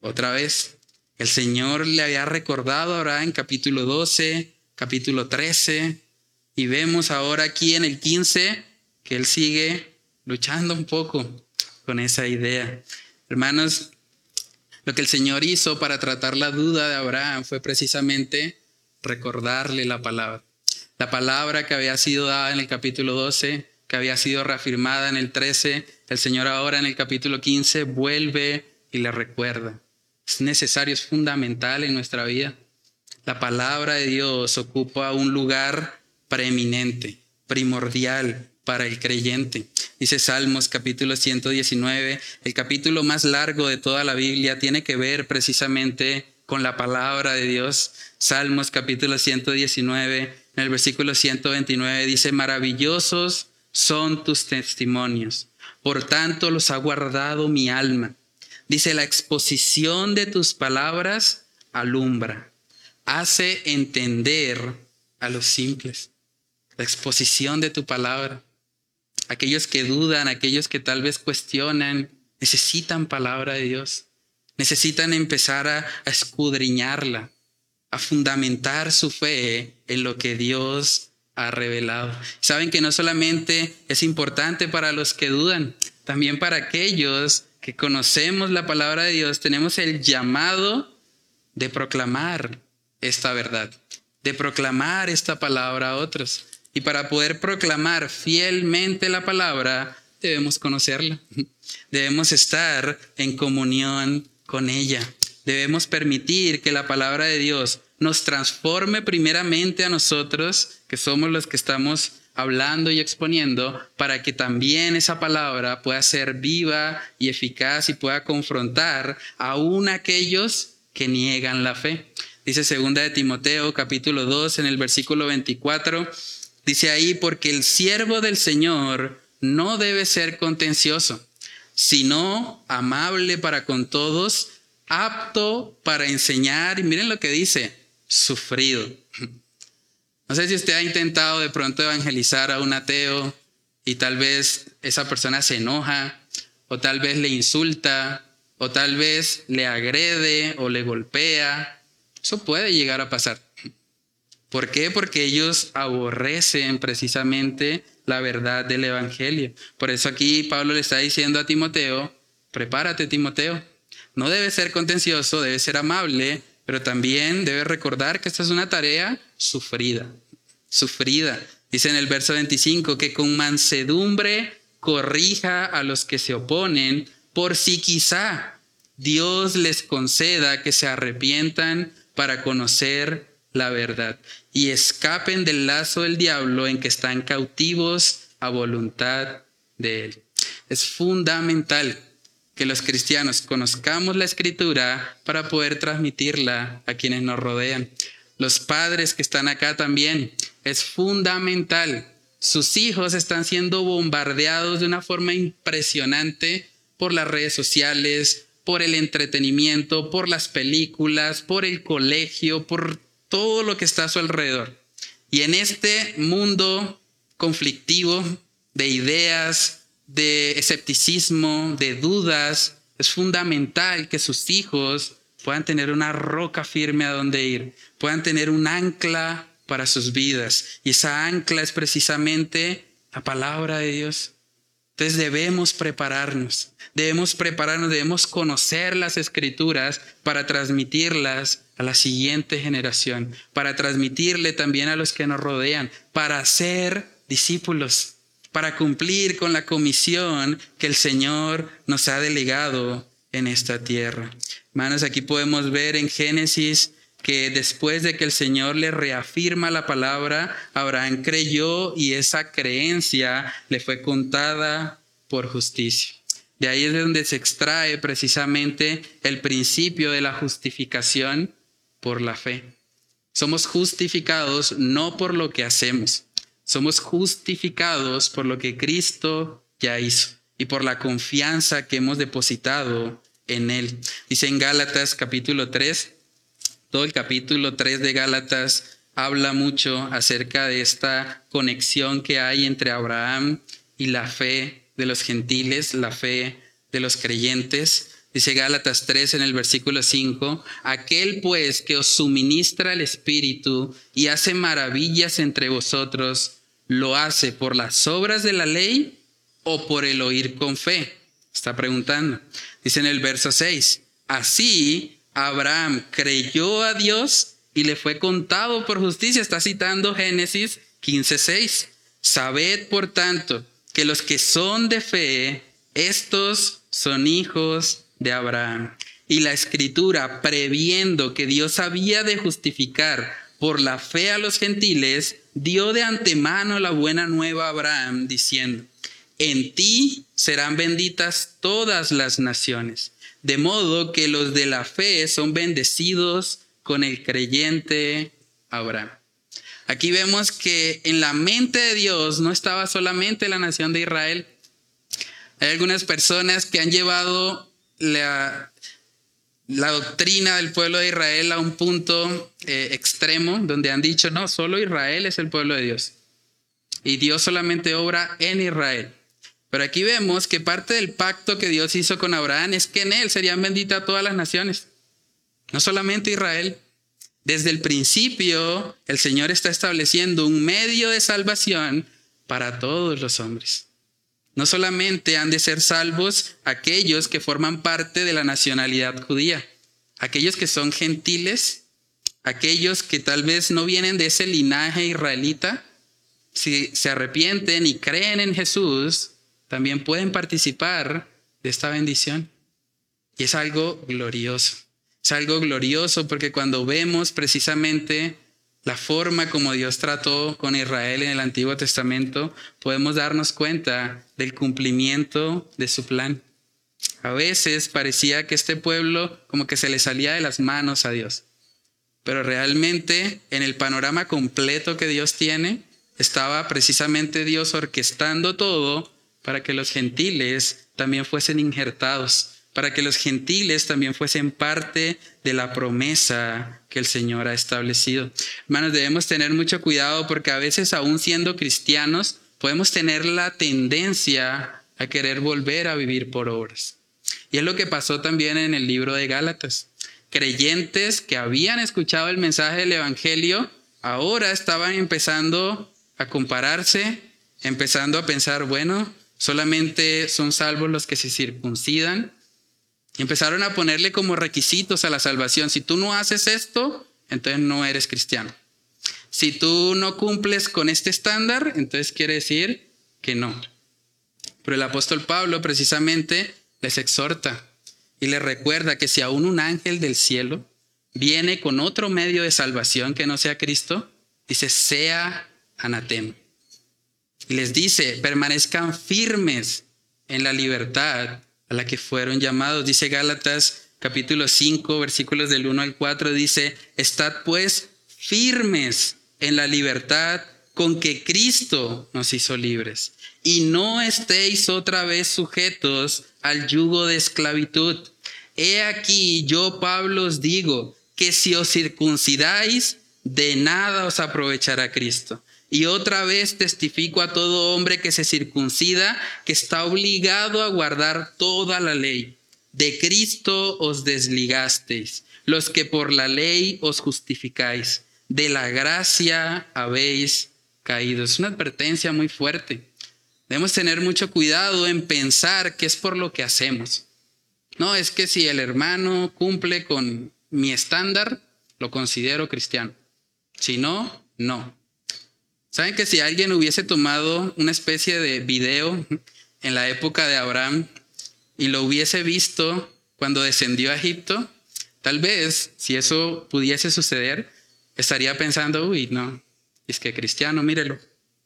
Otra vez, el Señor le había recordado ahora en capítulo 12, capítulo 13, y vemos ahora aquí en el 15 que Él sigue luchando un poco con esa idea. Hermanos, lo que el Señor hizo para tratar la duda de Abraham fue precisamente recordarle la palabra. La palabra que había sido dada en el capítulo 12 que había sido reafirmada en el 13, el Señor ahora en el capítulo 15 vuelve y le recuerda. Es necesario, es fundamental en nuestra vida. La palabra de Dios ocupa un lugar preeminente, primordial para el creyente. Dice Salmos capítulo 119, el capítulo más largo de toda la Biblia tiene que ver precisamente con la palabra de Dios. Salmos capítulo 119, en el versículo 129 dice, maravillosos son tus testimonios. Por tanto los ha guardado mi alma. Dice, la exposición de tus palabras alumbra, hace entender a los simples. La exposición de tu palabra. Aquellos que dudan, aquellos que tal vez cuestionan, necesitan palabra de Dios. Necesitan empezar a, escudriñarla, a fundamentar su fe en lo que Dios ha revelado. Saben que no solamente es importante para los que dudan, también para aquellos que conocemos la palabra de Dios, tenemos el llamado de proclamar esta verdad, de proclamar esta palabra a otros. Y para poder proclamar fielmente la palabra, debemos conocerla. [LAUGHS] Debemos estar en comunión con ella. Debemos permitir que la palabra de Dios nos transforme primeramente a nosotros, que somos los que estamos hablando y exponiendo, para que también esa palabra pueda ser viva y eficaz y pueda confrontar aún aquellos que niegan la fe. Dice segunda de Timoteo capítulo 2 en el versículo 24, dice ahí, porque el siervo del Señor no debe ser contencioso, sino amable para con todos, apto para enseñar, y miren lo que dice, sufrido. No sé si usted ha intentado de pronto evangelizar a un ateo y tal vez esa persona se enoja o tal vez le insulta o tal vez le agrede o le golpea. Eso puede llegar a pasar. ¿Por qué? Porque ellos aborrecen precisamente la verdad del Evangelio. Por eso aquí Pablo le está diciendo a Timoteo, prepárate Timoteo. No debe ser contencioso, debe ser amable, pero también debe recordar que esta es una tarea sufrida, sufrida. Dice en el verso 25 que con mansedumbre corrija a los que se oponen, por si quizá Dios les conceda que se arrepientan para conocer la verdad y escapen del lazo del diablo en que están cautivos a voluntad de él. Es fundamental que los cristianos conozcamos la escritura para poder transmitirla a quienes nos rodean. Los padres que están acá también, es fundamental. Sus hijos están siendo bombardeados de una forma impresionante por las redes sociales, por el entretenimiento, por las películas, por el colegio, por todo lo que está a su alrededor. Y en este mundo conflictivo de ideas, de escepticismo, de dudas, es fundamental que sus hijos puedan tener una roca firme a donde ir, puedan tener un ancla para sus vidas. Y esa ancla es precisamente la palabra de Dios. Entonces debemos prepararnos, debemos prepararnos, debemos conocer las escrituras para transmitirlas a la siguiente generación, para transmitirle también a los que nos rodean, para ser discípulos para cumplir con la comisión que el Señor nos ha delegado en esta tierra. Hermanos, aquí podemos ver en Génesis que después de que el Señor le reafirma la palabra, Abraham creyó y esa creencia le fue contada por justicia. De ahí es de donde se extrae precisamente el principio de la justificación por la fe. Somos justificados no por lo que hacemos, somos justificados por lo que Cristo ya hizo y por la confianza que hemos depositado en Él. Dice en Gálatas capítulo 3, todo el capítulo 3 de Gálatas habla mucho acerca de esta conexión que hay entre Abraham y la fe de los gentiles, la fe de los creyentes. Dice Gálatas 3 en el versículo 5, aquel pues que os suministra el Espíritu y hace maravillas entre vosotros, ¿lo hace por las obras de la ley o por el oír con fe? Está preguntando. Dice en el verso 6, así Abraham creyó a Dios y le fue contado por justicia. Está citando Génesis 15:6. Sabed, por tanto, que los que son de fe, estos son hijos de Abraham. Y la escritura, previendo que Dios había de justificar por la fe a los gentiles, dio de antemano la buena nueva a Abraham, diciendo, en ti serán benditas todas las naciones, de modo que los de la fe son bendecidos con el creyente Abraham. Aquí vemos que en la mente de Dios no estaba solamente la nación de Israel. Hay algunas personas que han llevado la, doctrina del pueblo de Israel a un punto eh, extremo donde han dicho, no, solo Israel es el pueblo de Dios. Y Dios solamente obra en Israel. Pero aquí vemos que parte del pacto que Dios hizo con Abraham es que en él serían benditas todas las naciones. No solamente Israel. Desde el principio el Señor está estableciendo un medio de salvación para todos los hombres. No solamente han de ser salvos aquellos que forman parte de la nacionalidad judía. aquellos que son gentiles, aquellos que tal vez no vienen de ese linaje israelita, si se arrepienten y creen en Jesús, también pueden participar de esta bendición. Y es algo glorioso. Es algo glorioso porque cuando vemos precisamente la forma como Dios trató con Israel en el Antiguo Testamento, podemos darnos cuenta del cumplimiento de su plan. A veces parecía que este pueblo como que se le salía de las manos a Dios, pero realmente en el panorama completo que Dios tiene, estaba precisamente Dios orquestando todo para que los gentiles también fuesen injertados para que los gentiles también fuesen parte de la promesa que el Señor ha establecido. Hermanos, debemos tener mucho cuidado porque a veces aún siendo cristianos podemos tener la tendencia a querer volver a vivir por obras. Y es lo que pasó también en el libro de Gálatas. Creyentes que habían escuchado el mensaje del Evangelio, ahora estaban empezando a compararse, empezando a pensar, bueno, solamente son salvos los que se circuncidan, y empezaron a ponerle como requisitos a la salvación. Si tú no haces esto, entonces no eres cristiano. Si tú no cumples con este estándar, entonces quiere decir que no. Pero el apóstol Pablo precisamente les exhorta y les recuerda que si aún un ángel del cielo viene con otro medio de salvación que no sea Cristo, dice, sea anatema. Les dice, permanezcan firmes en la libertad a la que fueron llamados. Dice Gálatas capítulo 5, versículos del 1 al 4, dice, estad pues firmes en la libertad con que Cristo nos hizo libres, y no estéis otra vez sujetos al yugo de esclavitud. He aquí, yo Pablo os digo, que si os circuncidáis, de nada os aprovechará Cristo. Y otra vez testifico a todo hombre que se circuncida que está obligado a guardar toda la ley. De Cristo os desligasteis, los que por la ley os justificáis. De la gracia habéis caído. Es una advertencia muy fuerte. Debemos tener mucho cuidado en pensar que es por lo que hacemos. No, es que si el hermano cumple con mi estándar, lo considero cristiano. Si no, no. ¿Saben que si alguien hubiese tomado una especie de video en la época de Abraham y lo hubiese visto cuando descendió a Egipto, tal vez si eso pudiese suceder, estaría pensando, uy, no, es que cristiano, mírelo,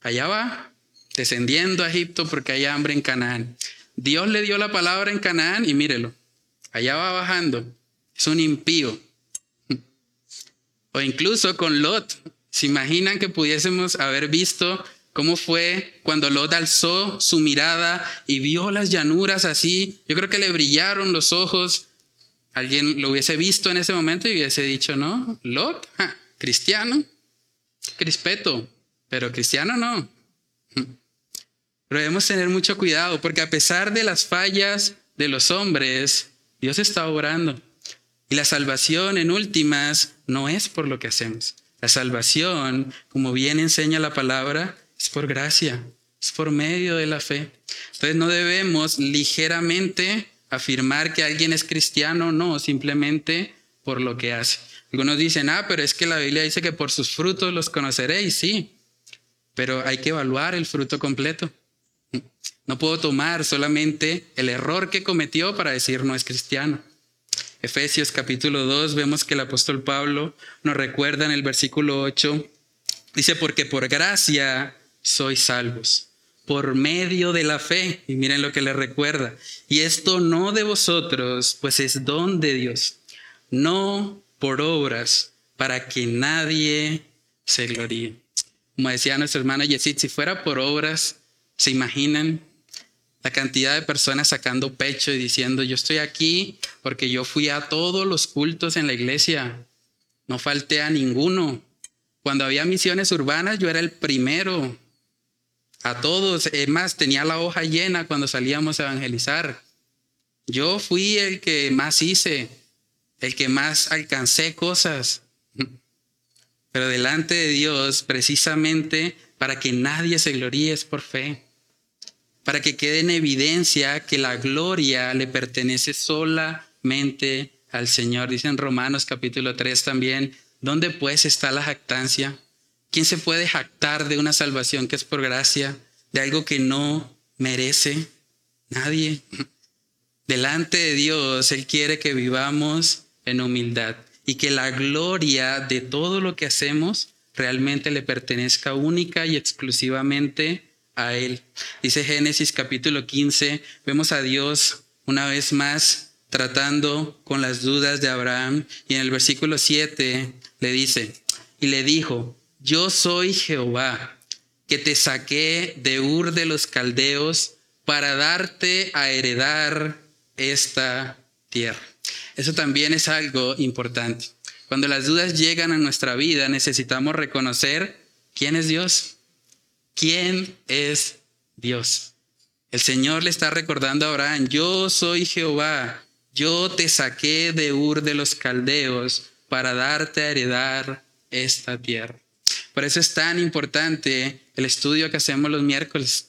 allá va, descendiendo a Egipto porque hay hambre en Canaán. Dios le dio la palabra en Canaán y mírelo, allá va bajando, es un impío. [LAUGHS] O incluso con Lot, ¿Se imaginan que pudiésemos haber visto cómo fue cuando Lot alzó su mirada y vio las llanuras así? Yo creo que le brillaron los ojos. Alguien lo hubiese visto en ese momento y hubiese dicho, no, Lot, cristiano, crispeto, pero cristiano no. Pero debemos tener mucho cuidado porque a pesar de las fallas de los hombres, Dios está obrando. Y la salvación en últimas no es por lo que hacemos. La salvación, como bien enseña la palabra, es por gracia, es por medio de la fe. Entonces no debemos ligeramente afirmar que alguien es cristiano, no, simplemente por lo que hace. Algunos dicen, ah, pero es que la Biblia dice que por sus frutos los conoceréis, sí, pero hay que evaluar el fruto completo. No puedo tomar solamente el error que cometió para decir no es cristiano. Efesios capítulo 2 vemos que el apóstol Pablo nos recuerda en el versículo 8, dice, porque por gracia sois salvos, por medio de la fe. Y miren lo que le recuerda. Y esto no de vosotros, pues es don de Dios, no por obras, para que nadie se gloríe. Como decía nuestra hermana Yesit, si fuera por obras, ¿se imaginan la cantidad de personas sacando pecho y diciendo, yo estoy aquí porque yo fui a todos los cultos en la iglesia, no falté a ninguno. Cuando había misiones urbanas, yo era el primero. A todos, es más, tenía la hoja llena cuando salíamos a evangelizar. Yo fui el que más hice, el que más alcancé cosas. Pero delante de Dios, precisamente para que nadie se gloríe, es por fe para que quede en evidencia que la gloria le pertenece solamente al Señor. Dice en Romanos capítulo 3 también, ¿dónde pues está la jactancia? ¿Quién se puede jactar de una salvación que es por gracia, de algo que no merece? Nadie. [LAUGHS] Delante de Dios, Él quiere que vivamos en humildad y que la gloria de todo lo que hacemos realmente le pertenezca única y exclusivamente a Él. Dice Génesis capítulo 15, vemos a Dios una vez más tratando con las dudas de Abraham y en el versículo 7 le dice, y le dijo, yo soy Jehová, que te saqué de Ur de los Caldeos para darte a heredar esta tierra. Eso también es algo importante. Cuando las dudas llegan a nuestra vida, necesitamos reconocer quién es Dios. ¿Quién es Dios? El Señor le está recordando a Abraham, yo soy Jehová, yo te saqué de Ur de los Caldeos para darte a heredar esta tierra. Por eso es tan importante el estudio que hacemos los miércoles,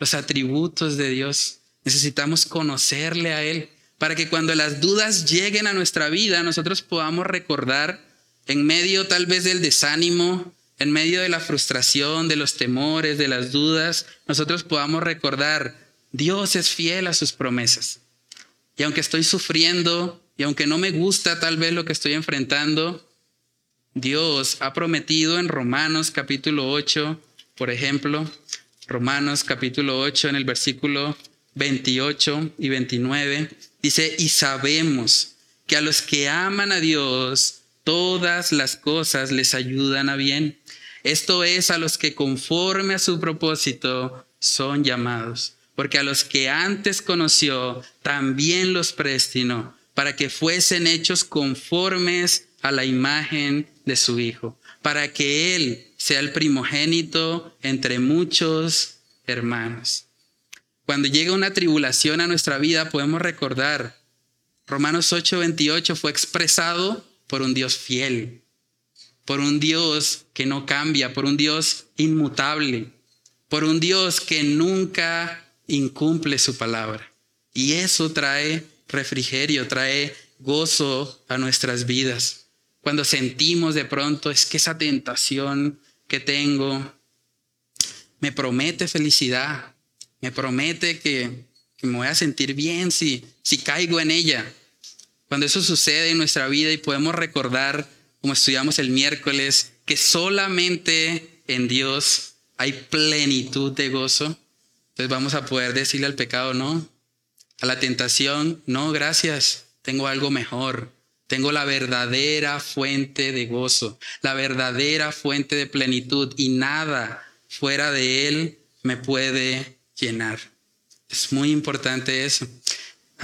los atributos de Dios. Necesitamos conocerle a Él para que cuando las dudas lleguen a nuestra vida, nosotros podamos recordar en medio tal vez del desánimo, en medio de la frustración, de los temores, de las dudas, nosotros podamos recordar, Dios es fiel a sus promesas. Y aunque estoy sufriendo y aunque no me gusta tal vez lo que estoy enfrentando, Dios ha prometido en Romanos capítulo 8, por ejemplo, Romanos capítulo 8 en el versículo 28 y 29, dice, y sabemos que a los que aman a Dios, todas las cosas les ayudan a bien. Esto es a los que conforme a su propósito son llamados, porque a los que antes conoció, también los predestinó, para que fuesen hechos conformes a la imagen de su Hijo, para que Él sea el primogénito entre muchos hermanos. Cuando llega una tribulación a nuestra vida, podemos recordar, Romanos 8:28 fue expresado por un Dios fiel, por un Dios que no cambia, por un Dios inmutable, por un Dios que nunca incumple su palabra. Y eso trae refrigerio, trae gozo a nuestras vidas. Cuando sentimos de pronto es que esa tentación que tengo me promete felicidad, me promete que, me voy a sentir bien si, si caigo en ella. Cuando eso sucede en nuestra vida y podemos recordar, como estudiamos el miércoles, que solamente en Dios hay plenitud de gozo, entonces vamos a poder decirle al pecado, no, a la tentación, no, gracias, tengo algo mejor, tengo la verdadera fuente de gozo, la verdadera fuente de plenitud y nada fuera de Él me puede llenar. Es muy importante eso.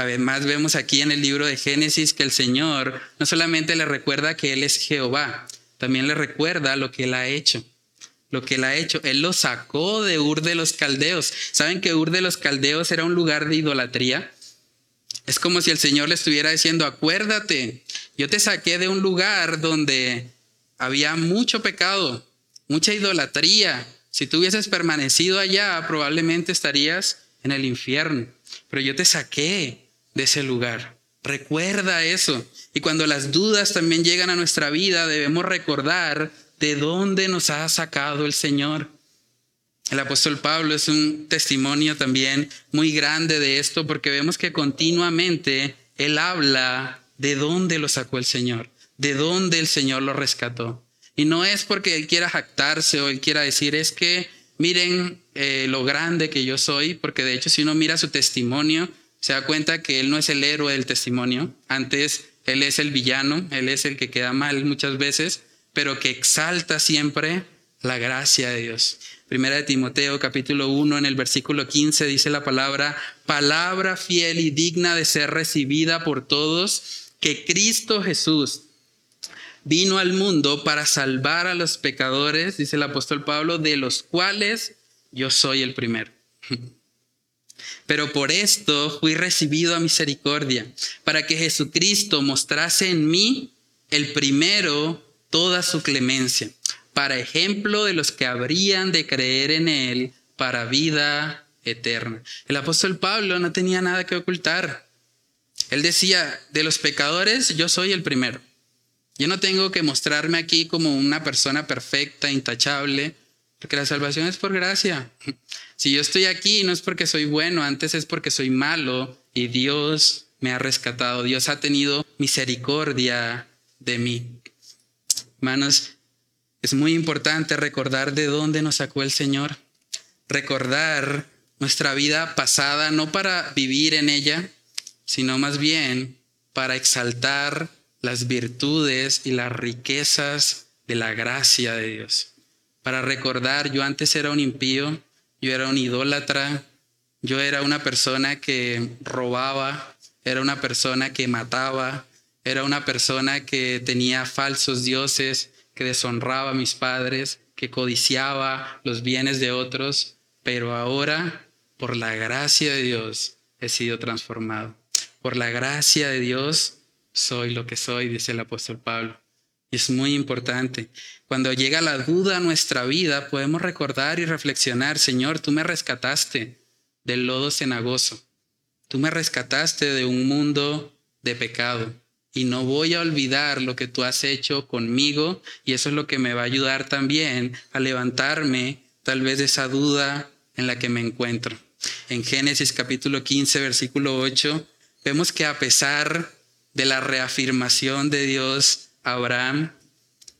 Además vemos aquí en el libro de Génesis que el Señor no solamente le recuerda que Él es Jehová, también le recuerda lo que Él ha hecho. Lo que Él ha hecho. Él lo sacó de Ur de los Caldeos. ¿Saben que Ur de los Caldeos era un lugar de idolatría? Es como si el Señor le estuviera diciendo, acuérdate, yo te saqué de un lugar donde había mucho pecado, mucha idolatría. Si tú hubieses permanecido allá, probablemente estarías en el infierno. Pero yo te saqué de ese lugar. Recuerda eso. Y cuando las dudas también llegan a nuestra vida, debemos recordar de dónde nos ha sacado el Señor. El apóstol Pablo es un testimonio también muy grande de esto porque vemos que continuamente él habla de dónde lo sacó el Señor, de dónde el Señor lo rescató. Y no es porque él quiera jactarse o él quiera decir, es que miren eh, lo grande que yo soy, porque de hecho si uno mira su testimonio, se da cuenta que él no es el héroe del testimonio, antes él es el villano, él es el que queda mal muchas veces, pero que exalta siempre la gracia de Dios. Primera de Timoteo capítulo 1 en el versículo 15 dice la palabra, palabra fiel y digna de ser recibida por todos, que Cristo Jesús vino al mundo para salvar a los pecadores, dice el apóstol Pablo, de los cuales yo soy el primero. [LAUGHS] Pero por esto fui recibido a misericordia, para que Jesucristo mostrase en mí el primero toda su clemencia para ejemplo de los que habrían de creer en Él para vida eterna. El apóstol Pablo no tenía nada que ocultar. Él decía, de los pecadores yo soy el primero. Yo no tengo que mostrarme aquí como una persona perfecta, intachable, porque la salvación es por gracia. Si yo estoy aquí no es porque soy bueno, antes es porque soy malo y Dios me ha rescatado. Dios ha tenido misericordia de mí. Hermanos, es muy importante recordar de dónde nos sacó el Señor. Recordar nuestra vida pasada, no para vivir en ella, sino más bien para exaltar las virtudes y las riquezas de la gracia de Dios. Para recordar, yo antes era un impío, yo era un idólatra, yo era una persona que robaba, era una persona que mataba, era una persona que tenía falsos dioses, que deshonraba a mis padres, que codiciaba los bienes de otros, pero ahora, por la gracia de Dios, he sido transformado. Por la gracia de Dios, soy lo que soy, dice el apóstol Pablo. Es muy importante. Cuando llega la duda a nuestra vida, podemos recordar y reflexionar, Señor, tú me rescataste del lodo cenagoso. Tú me rescataste de un mundo de pecado y no voy a olvidar lo que tú has hecho conmigo y eso es lo que me va a ayudar también a levantarme tal vez de esa duda en la que me encuentro. En Génesis capítulo 15, versículo 8, vemos que a pesar de la reafirmación de Dios Abraham,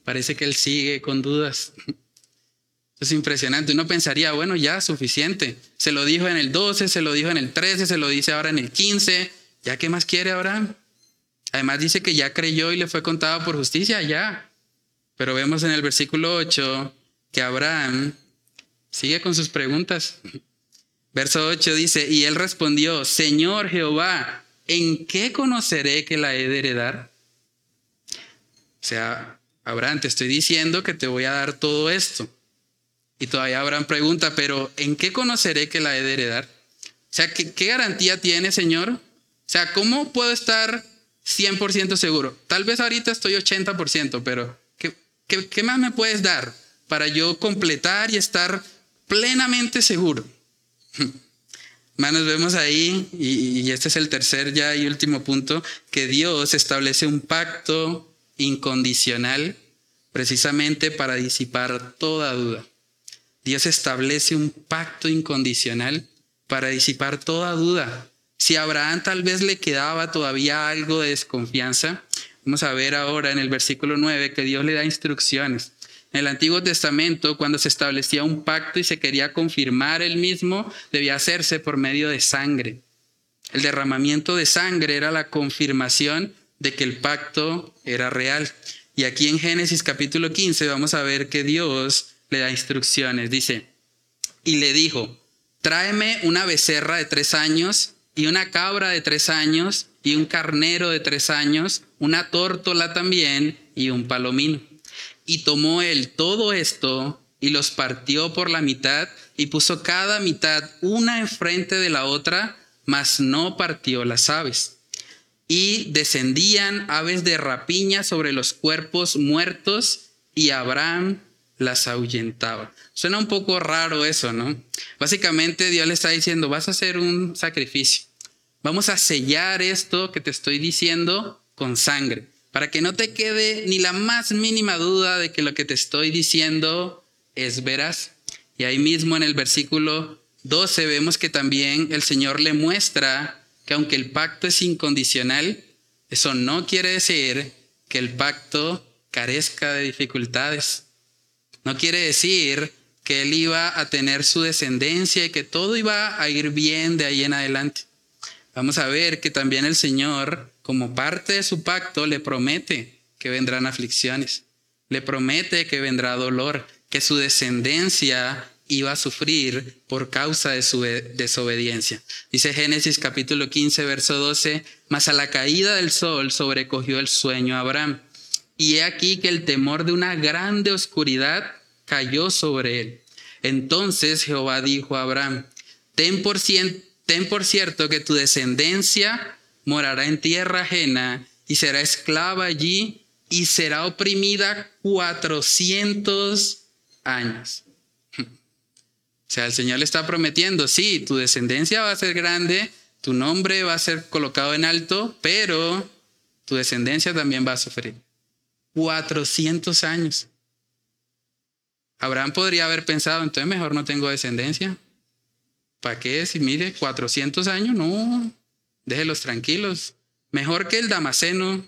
parece que él sigue con dudas. Es impresionante. Uno pensaría, bueno, ya suficiente. Se lo dijo en el 12, se lo dijo en el 13, se lo dice ahora en el 15. ¿Ya qué más quiere Abraham? Además dice que ya creyó y le fue contado por justicia, ya. Pero vemos en el versículo 8 que Abraham sigue con sus preguntas. Verso 8 dice, y él respondió, Señor Jehová, ¿en qué conoceré que la he de heredar? O sea, Abraham, te estoy diciendo que te voy a dar todo esto. Y todavía Abraham pregunta, pero ¿en qué conoceré que la he de heredar? O sea, ¿qué, qué garantía tiene, Señor? O sea, ¿cómo puedo estar 100% seguro? Tal vez ahorita estoy 80%, pero ¿qué, qué, qué más me puedes dar para yo completar y estar plenamente seguro? [LAUGHS] Hermanos, vemos ahí, y, y este es el tercer ya y último punto, que Dios establece un pacto incondicional precisamente para disipar toda duda. Dios establece un pacto incondicional para disipar toda duda. Si a Abraham tal vez le quedaba todavía algo de desconfianza, vamos a ver ahora en el versículo 9 que Dios le da instrucciones. En el Antiguo Testamento, cuando se establecía un pacto y se quería confirmar el mismo, debía hacerse por medio de sangre. El derramamiento de sangre era la confirmación de que el pacto era real. Y aquí en Génesis capítulo 15 vamos a ver que Dios le da instrucciones. Dice, y le dijo, tráeme una becerra de tres años y una cabra de tres años y un carnero de tres años, una tórtola también y un palomino. Y tomó él todo esto y los partió por la mitad y puso cada mitad una enfrente de la otra, mas no partió las aves. Y descendían aves de rapiña sobre los cuerpos muertos y Abraham las ahuyentaba. Suena un poco raro eso, ¿no? Básicamente Dios le está diciendo, vas a hacer un sacrificio. Vamos a sellar esto que te estoy diciendo con sangre, para que no te quede ni la más mínima duda de que lo que te estoy diciendo es veraz. Y ahí mismo en el versículo 12 vemos que también el Señor le muestra que aunque el pacto es incondicional, eso no quiere decir que el pacto carezca de dificultades. No quiere decir que él iba a tener su descendencia y que todo iba a ir bien de ahí en adelante. Vamos a ver que también el Señor, como parte de su pacto, le promete que vendrán aflicciones, le promete que vendrá dolor, que su descendencia iba a sufrir por causa de su desobediencia. Dice Génesis capítulo 15, verso 12, mas a la caída del sol sobrecogió el sueño a Abraham y he aquí que el temor de una grande oscuridad cayó sobre él. Entonces Jehová dijo a Abraham, ten por, ten por cierto que tu descendencia morará en tierra ajena y será esclava allí y será oprimida cuatrocientos años. O sea, el Señor le está prometiendo, sí, tu descendencia va a ser grande, tu nombre va a ser colocado en alto, pero tu descendencia también va a sufrir. 400 años. Abraham podría haber pensado, entonces mejor no tengo descendencia. ¿Para qué? Si mire, 400 años, no, déjelos tranquilos. Mejor que el Damaseno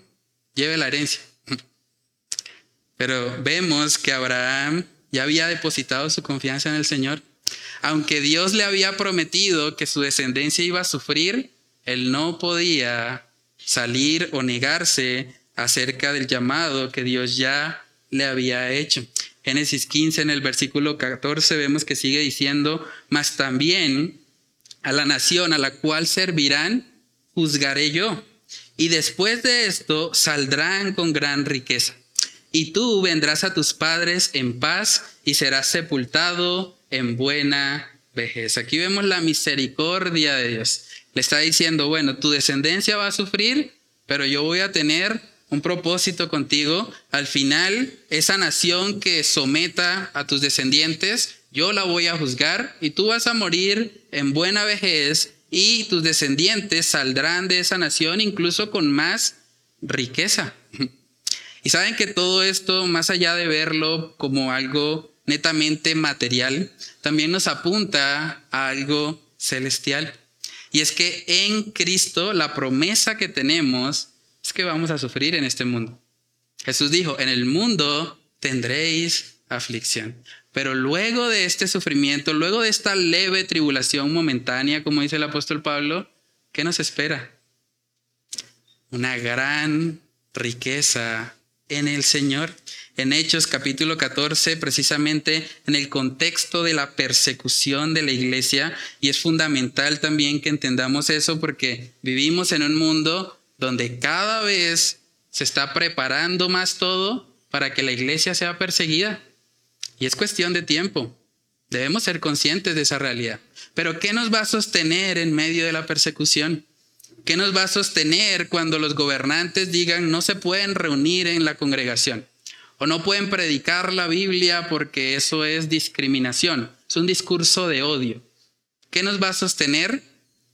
lleve la herencia. [LAUGHS] Pero vemos que Abraham ya había depositado su confianza en el Señor. Aunque Dios le había prometido que su descendencia iba a sufrir, él no podía salir o negarse acerca del llamado que Dios ya le había hecho. Génesis 15 en el versículo 14 vemos que sigue diciendo, mas también a la nación a la cual servirán, juzgaré yo. Y después de esto saldrán con gran riqueza. Y tú vendrás a tus padres en paz y serás sepultado en buena vejez. Aquí vemos la misericordia de Dios. Le está diciendo, bueno, tu descendencia va a sufrir, pero yo voy a tener un propósito contigo. Al final, esa nación que someta a tus descendientes, yo la voy a juzgar y tú vas a morir en buena vejez y tus descendientes saldrán de esa nación incluso con más riqueza. [LAUGHS] Y saben que todo esto, más allá de verlo como algo netamente material, también nos apunta a algo celestial. Y es que en Cristo la promesa que tenemos es que vamos a sufrir en este mundo. Jesús dijo, en el mundo tendréis aflicción. Pero luego de este sufrimiento, luego de esta leve tribulación momentánea, como dice el apóstol Pablo, ¿qué nos espera? Una gran riqueza en el Señor. En Hechos capítulo 14, precisamente en el contexto de la persecución de la iglesia, y es fundamental también que entendamos eso porque vivimos en un mundo donde cada vez se está preparando más todo para que la iglesia sea perseguida. Y es cuestión de tiempo. Debemos ser conscientes de esa realidad. Pero ¿qué nos va a sostener en medio de la persecución? ¿Qué nos va a sostener cuando los gobernantes digan no se pueden reunir en la congregación? O no pueden predicar la Biblia porque eso es discriminación. Es un discurso de odio. ¿Qué nos va a sostener?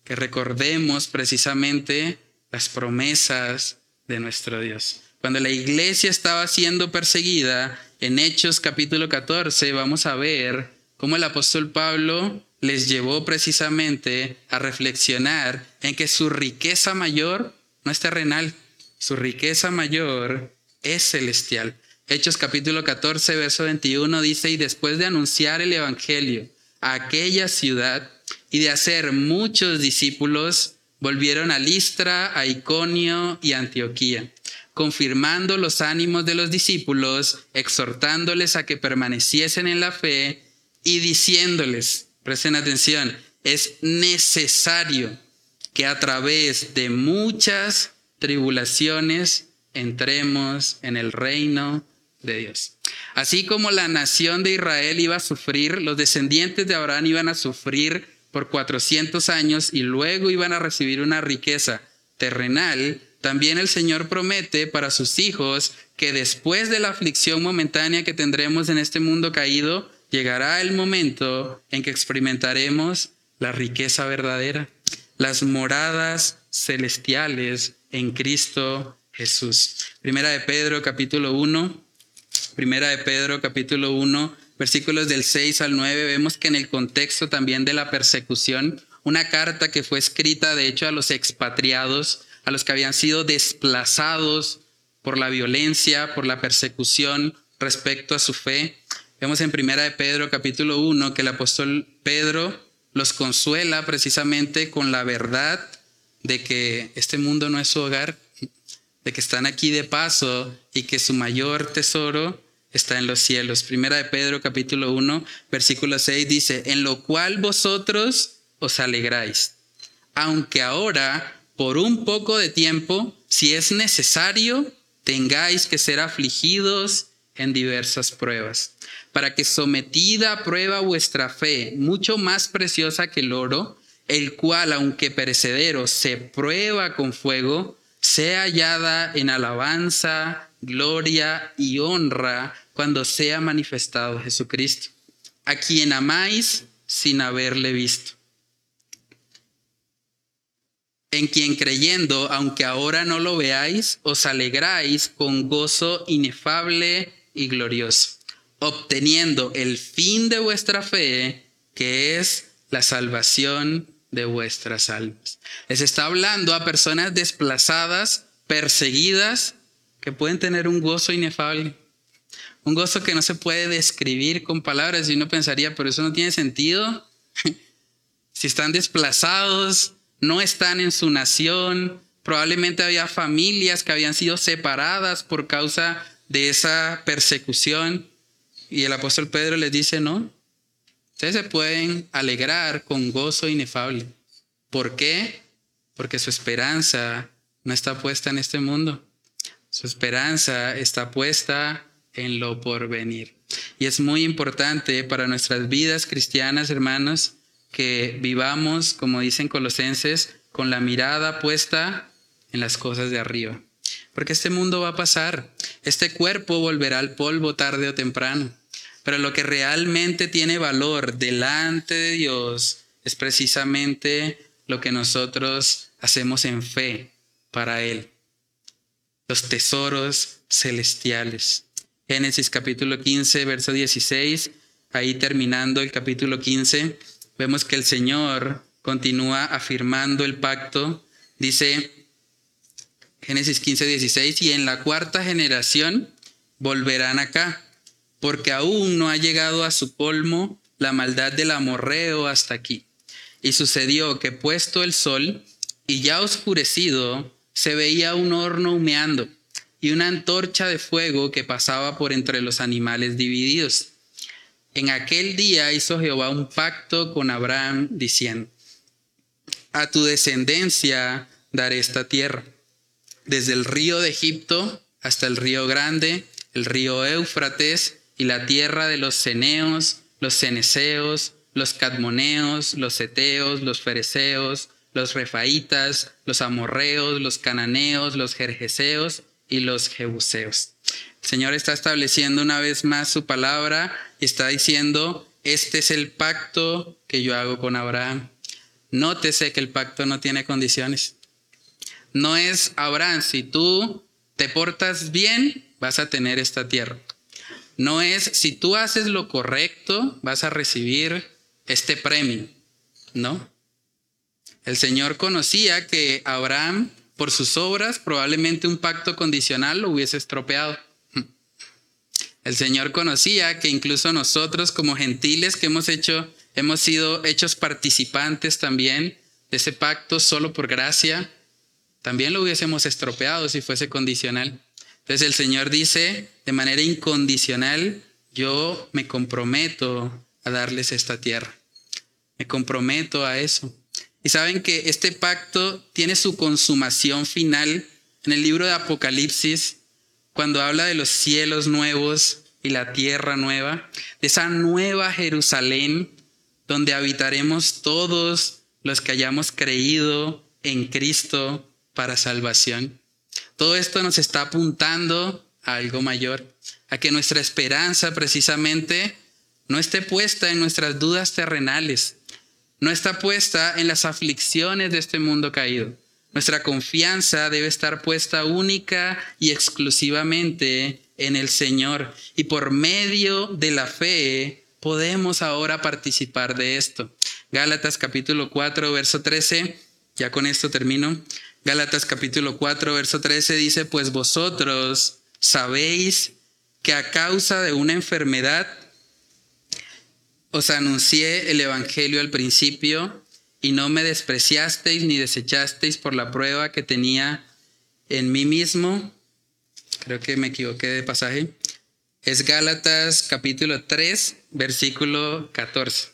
Que recordemos precisamente las promesas de nuestro Dios. Cuando la iglesia estaba siendo perseguida, en Hechos capítulo 14 vamos a ver cómo el apóstol Pablo les llevó precisamente a reflexionar en que su riqueza mayor no es terrenal, su riqueza mayor es celestial. Hechos capítulo 14, verso 21 dice, y después de anunciar el Evangelio a aquella ciudad y de hacer muchos discípulos, volvieron a Listra, a Iconio y Antioquía, confirmando los ánimos de los discípulos, exhortándoles a que permaneciesen en la fe y diciéndoles, Presten atención, es necesario que a través de muchas tribulaciones entremos en el reino de Dios. Así como la nación de Israel iba a sufrir, los descendientes de Abraham iban a sufrir por 400 años y luego iban a recibir una riqueza terrenal, también el Señor promete para sus hijos que después de la aflicción momentánea que tendremos en este mundo caído, llegará el momento en que experimentaremos la riqueza verdadera, las moradas celestiales en Cristo Jesús. Primera de Pedro capítulo 1, Primera de Pedro capítulo 1, versículos del 6 al 9, vemos que en el contexto también de la persecución, una carta que fue escrita de hecho a los expatriados, a los que habían sido desplazados por la violencia, por la persecución respecto a su fe, Vemos en Primera de Pedro capítulo 1 que el apóstol Pedro los consuela precisamente con la verdad de que este mundo no es su hogar, de que están aquí de paso y que su mayor tesoro está en los cielos. Primera de Pedro capítulo 1 versículo 6 dice, en lo cual vosotros os alegráis, aunque ahora por un poco de tiempo, si es necesario, tengáis que ser afligidos en diversas pruebas para que sometida a prueba vuestra fe, mucho más preciosa que el oro, el cual, aunque perecedero, se prueba con fuego, sea hallada en alabanza, gloria y honra cuando sea manifestado Jesucristo, a quien amáis sin haberle visto. en quien creyendo, aunque ahora no lo veáis, os alegráis con gozo inefable y glorioso, obteniendo el fin de vuestra fe, que es la salvación de vuestras almas. Les está hablando a personas desplazadas, perseguidas, que pueden tener un gozo inefable. Un gozo que no se puede describir con palabras y uno pensaría, pero eso no tiene sentido. [LAUGHS] si están desplazados, no están en su nación, probablemente había familias que habían sido separadas por causa de esa persecución. Y el apóstol Pedro les dice, no, ustedes se pueden alegrar con gozo inefable. ¿Por qué? Porque su esperanza no está puesta en este mundo. Su esperanza está puesta en lo porvenir. Y es muy importante para nuestras vidas cristianas, hermanos, que vivamos, como dicen colosenses, con la mirada puesta en las cosas de arriba. Porque este mundo va a pasar, este cuerpo volverá al polvo tarde o temprano, pero lo que realmente tiene valor delante de Dios es precisamente lo que nosotros hacemos en fe para Él, los tesoros celestiales. Génesis capítulo 15, verso 16, ahí terminando el capítulo 15, vemos que el Señor continúa afirmando el pacto. Dice Génesis 15, 16, y en la cuarta generación volverán acá, porque aún no ha llegado a su colmo la maldad del amorreo hasta aquí. Y sucedió que puesto el sol y ya oscurecido, se veía un horno humeando y una antorcha de fuego que pasaba por entre los animales divididos. En aquel día hizo Jehová un pacto con Abraham diciendo, a tu descendencia daré esta tierra, desde el río de Egipto hasta el río grande, el río Éufrates y la tierra de los ceneos, los ceneseos, los cadmoneos, los eteos, los fereceos, los refaitas, los amorreos, los cananeos, los jerjeseos y los jebuseos. El Señor está estableciendo una vez más su palabra y está diciendo, este es el pacto que yo hago con Abraham. Nótese que el pacto no tiene condiciones. No es, Abraham, si tú te portas bien, vas a tener esta tierra. No es, si tú haces lo correcto, vas a recibir este premio. No. El Señor conocía que Abraham, por sus obras, probablemente un pacto condicional lo hubiese estropeado. El Señor conocía que incluso nosotros como gentiles que hemos hecho, hemos sido hechos participantes también de ese pacto solo por gracia, también lo hubiésemos estropeado si fuese condicional. Entonces el Señor dice de manera incondicional, yo me comprometo a darles esta tierra. Me comprometo a eso. Y saben que este pacto tiene su consumación final en el libro de Apocalipsis cuando habla de los cielos nuevos y la tierra nueva, de esa nueva Jerusalén donde habitaremos todos los que hayamos creído en Cristo para salvación. Todo esto nos está apuntando a algo mayor, a que nuestra esperanza precisamente no esté puesta en nuestras dudas terrenales, no está puesta en las aflicciones de este mundo caído, nuestra confianza debe estar puesta única y exclusivamente en el Señor. Y por medio de la fe podemos ahora participar de esto. Gálatas capítulo 4, verso 13. Ya con esto termino. Gálatas capítulo 4, verso 13 dice, pues vosotros sabéis que a causa de una enfermedad os anuncié el Evangelio al principio y no me despreciasteis ni desechasteis por la prueba que tenía en mí mismo. Creo que me equivoqué de pasaje. Es Gálatas capítulo 3, versículo 14.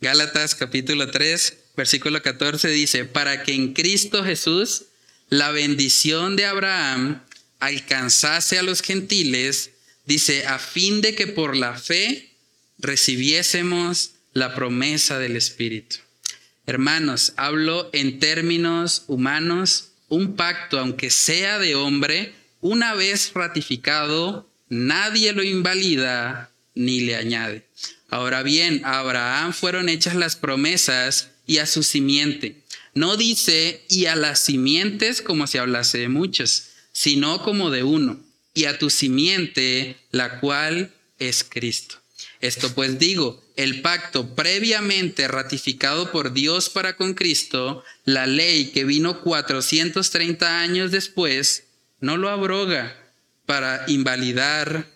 Gálatas capítulo 3, versículo 14 dice, para que en Cristo Jesús la bendición de Abraham alcanzase a los gentiles, dice, a fin de que por la fe recibiésemos la promesa del Espíritu. Hermanos, hablo en términos humanos, un pacto, aunque sea de hombre, una vez ratificado, nadie lo invalida ni le añade. Ahora bien, a Abraham fueron hechas las promesas y a su simiente. No dice y a las simientes como si hablase de muchos, sino como de uno, y a tu simiente, la cual es Cristo. Esto pues digo, el pacto previamente ratificado por Dios para con Cristo, la ley que vino 430 años después, no lo abroga para invalidar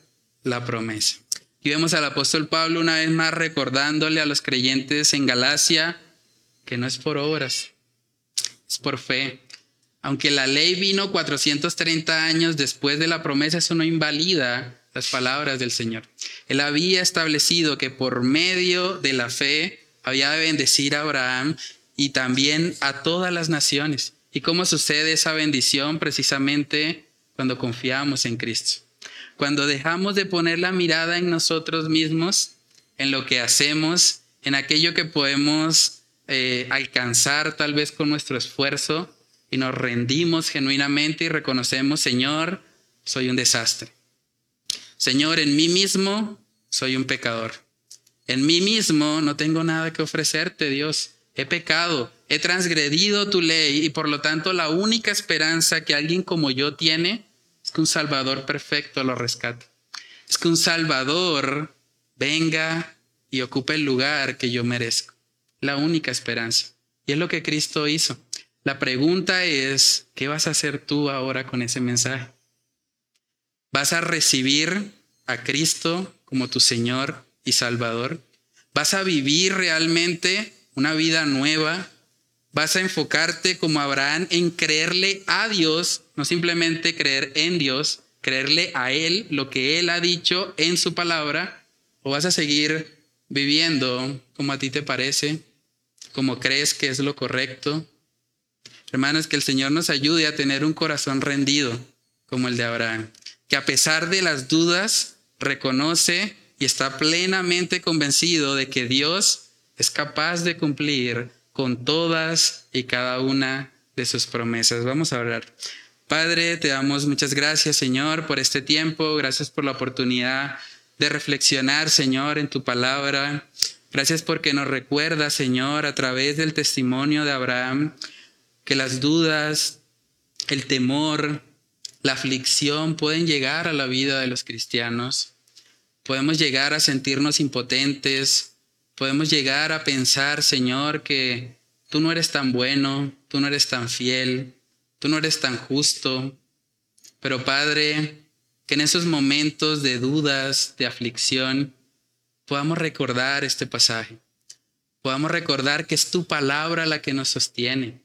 la promesa. Y vemos al apóstol Pablo una vez más recordándole a los creyentes en Galacia que no es por obras, es por fe. Aunque la ley vino 430 años después de la promesa, eso no invalida las palabras del Señor. Él había establecido que por medio de la fe había de bendecir a Abraham y también a todas las naciones. ¿Y cómo sucede esa bendición? Precisamente cuando confiamos en Cristo. Cuando dejamos de poner la mirada en nosotros mismos, en lo que hacemos, en aquello que podemos eh, alcanzar tal vez con nuestro esfuerzo, y nos rendimos genuinamente y reconocemos, Señor, soy un desastre. Señor, en mí mismo soy un pecador. En mí mismo no tengo nada que ofrecerte, Dios. He pecado, he transgredido tu ley y por lo tanto la única esperanza que alguien como yo tiene es que un Salvador perfecto lo rescate. Es que un Salvador venga y ocupe el lugar que yo merezco. La única esperanza. Y es lo que Cristo hizo. La pregunta es, ¿qué vas a hacer tú ahora con ese mensaje? ¿Vas a recibir a Cristo como tu Señor y Salvador? ¿Vas a vivir realmente una vida nueva? ¿Vas a enfocarte como Abraham en creerle a Dios, no simplemente creer en Dios, creerle a Él lo que Él ha dicho en su palabra? ¿O vas a seguir viviendo como a ti te parece, como crees que es lo correcto, Hermanos, que el Señor nos ayude a tener un corazón rendido como el de Abraham, que a pesar de las dudas reconoce y está plenamente convencido de que Dios es capaz de cumplir con todas y cada una de sus promesas. Vamos a orar. Padre, te damos muchas gracias, Señor, por este tiempo. Gracias por la oportunidad de reflexionar, Señor, en tu palabra. Gracias porque nos recuerda, Señor, a través del testimonio de Abraham, que las dudas, el temor, la aflicción pueden llegar a la vida de los cristianos. Podemos llegar a sentirnos impotentes, podemos llegar a pensar, Señor, que tú no eres tan bueno, tú no eres tan fiel, tú no eres tan justo. Pero Padre, que en esos momentos de dudas, de aflicción, podamos recordar este pasaje. Podamos recordar que es tu palabra la que nos sostiene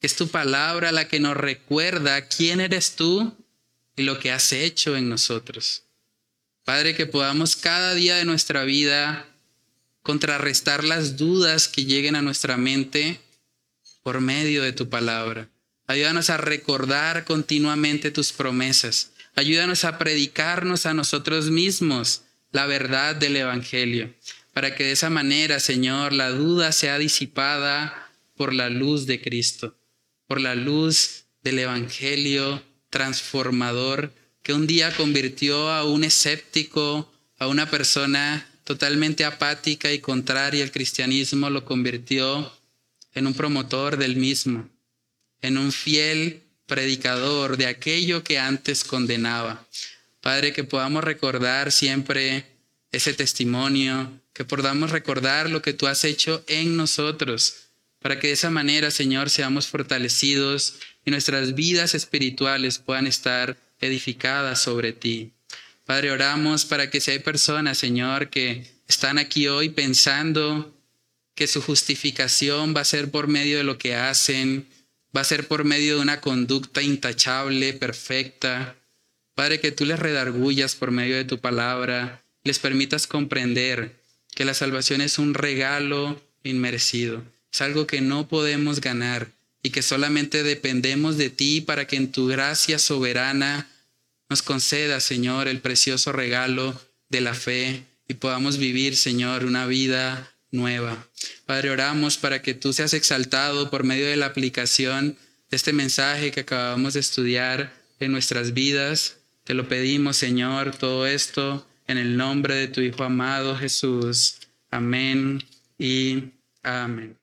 es tu palabra la que nos recuerda quién eres tú y lo que has hecho en nosotros. Padre, que podamos cada día de nuestra vida contrarrestar las dudas que lleguen a nuestra mente por medio de tu palabra. Ayúdanos a recordar continuamente tus promesas. Ayúdanos a predicarnos a nosotros mismos la verdad del Evangelio, para que de esa manera, Señor, la duda sea disipada por la luz de Cristo por la luz del Evangelio transformador que un día convirtió a un escéptico, a una persona totalmente apática y contraria al cristianismo, lo convirtió en un promotor del mismo, en un fiel predicador de aquello que antes condenaba. Padre, que podamos recordar siempre ese testimonio, que podamos recordar lo que tú has hecho en nosotros para que de esa manera, Señor, seamos fortalecidos y nuestras vidas espirituales puedan estar edificadas sobre ti. Padre, oramos para que si hay personas, Señor, que están aquí hoy pensando que su justificación va a ser por medio de lo que hacen, va a ser por medio de una conducta intachable, perfecta. Padre, que tú les redargullas por medio de tu palabra, les permitas comprender que la salvación es un regalo inmerecido es algo que no podemos ganar y que solamente dependemos de ti para que en tu gracia soberana nos conceda, Señor, el precioso regalo de la fe y podamos vivir, Señor, una vida nueva. Padre, oramos para que tú seas exaltado por medio de la aplicación de este mensaje que acabamos de estudiar en nuestras vidas. Te lo pedimos, Señor, todo esto en el nombre de tu Hijo amado Jesús. Amén y Amén.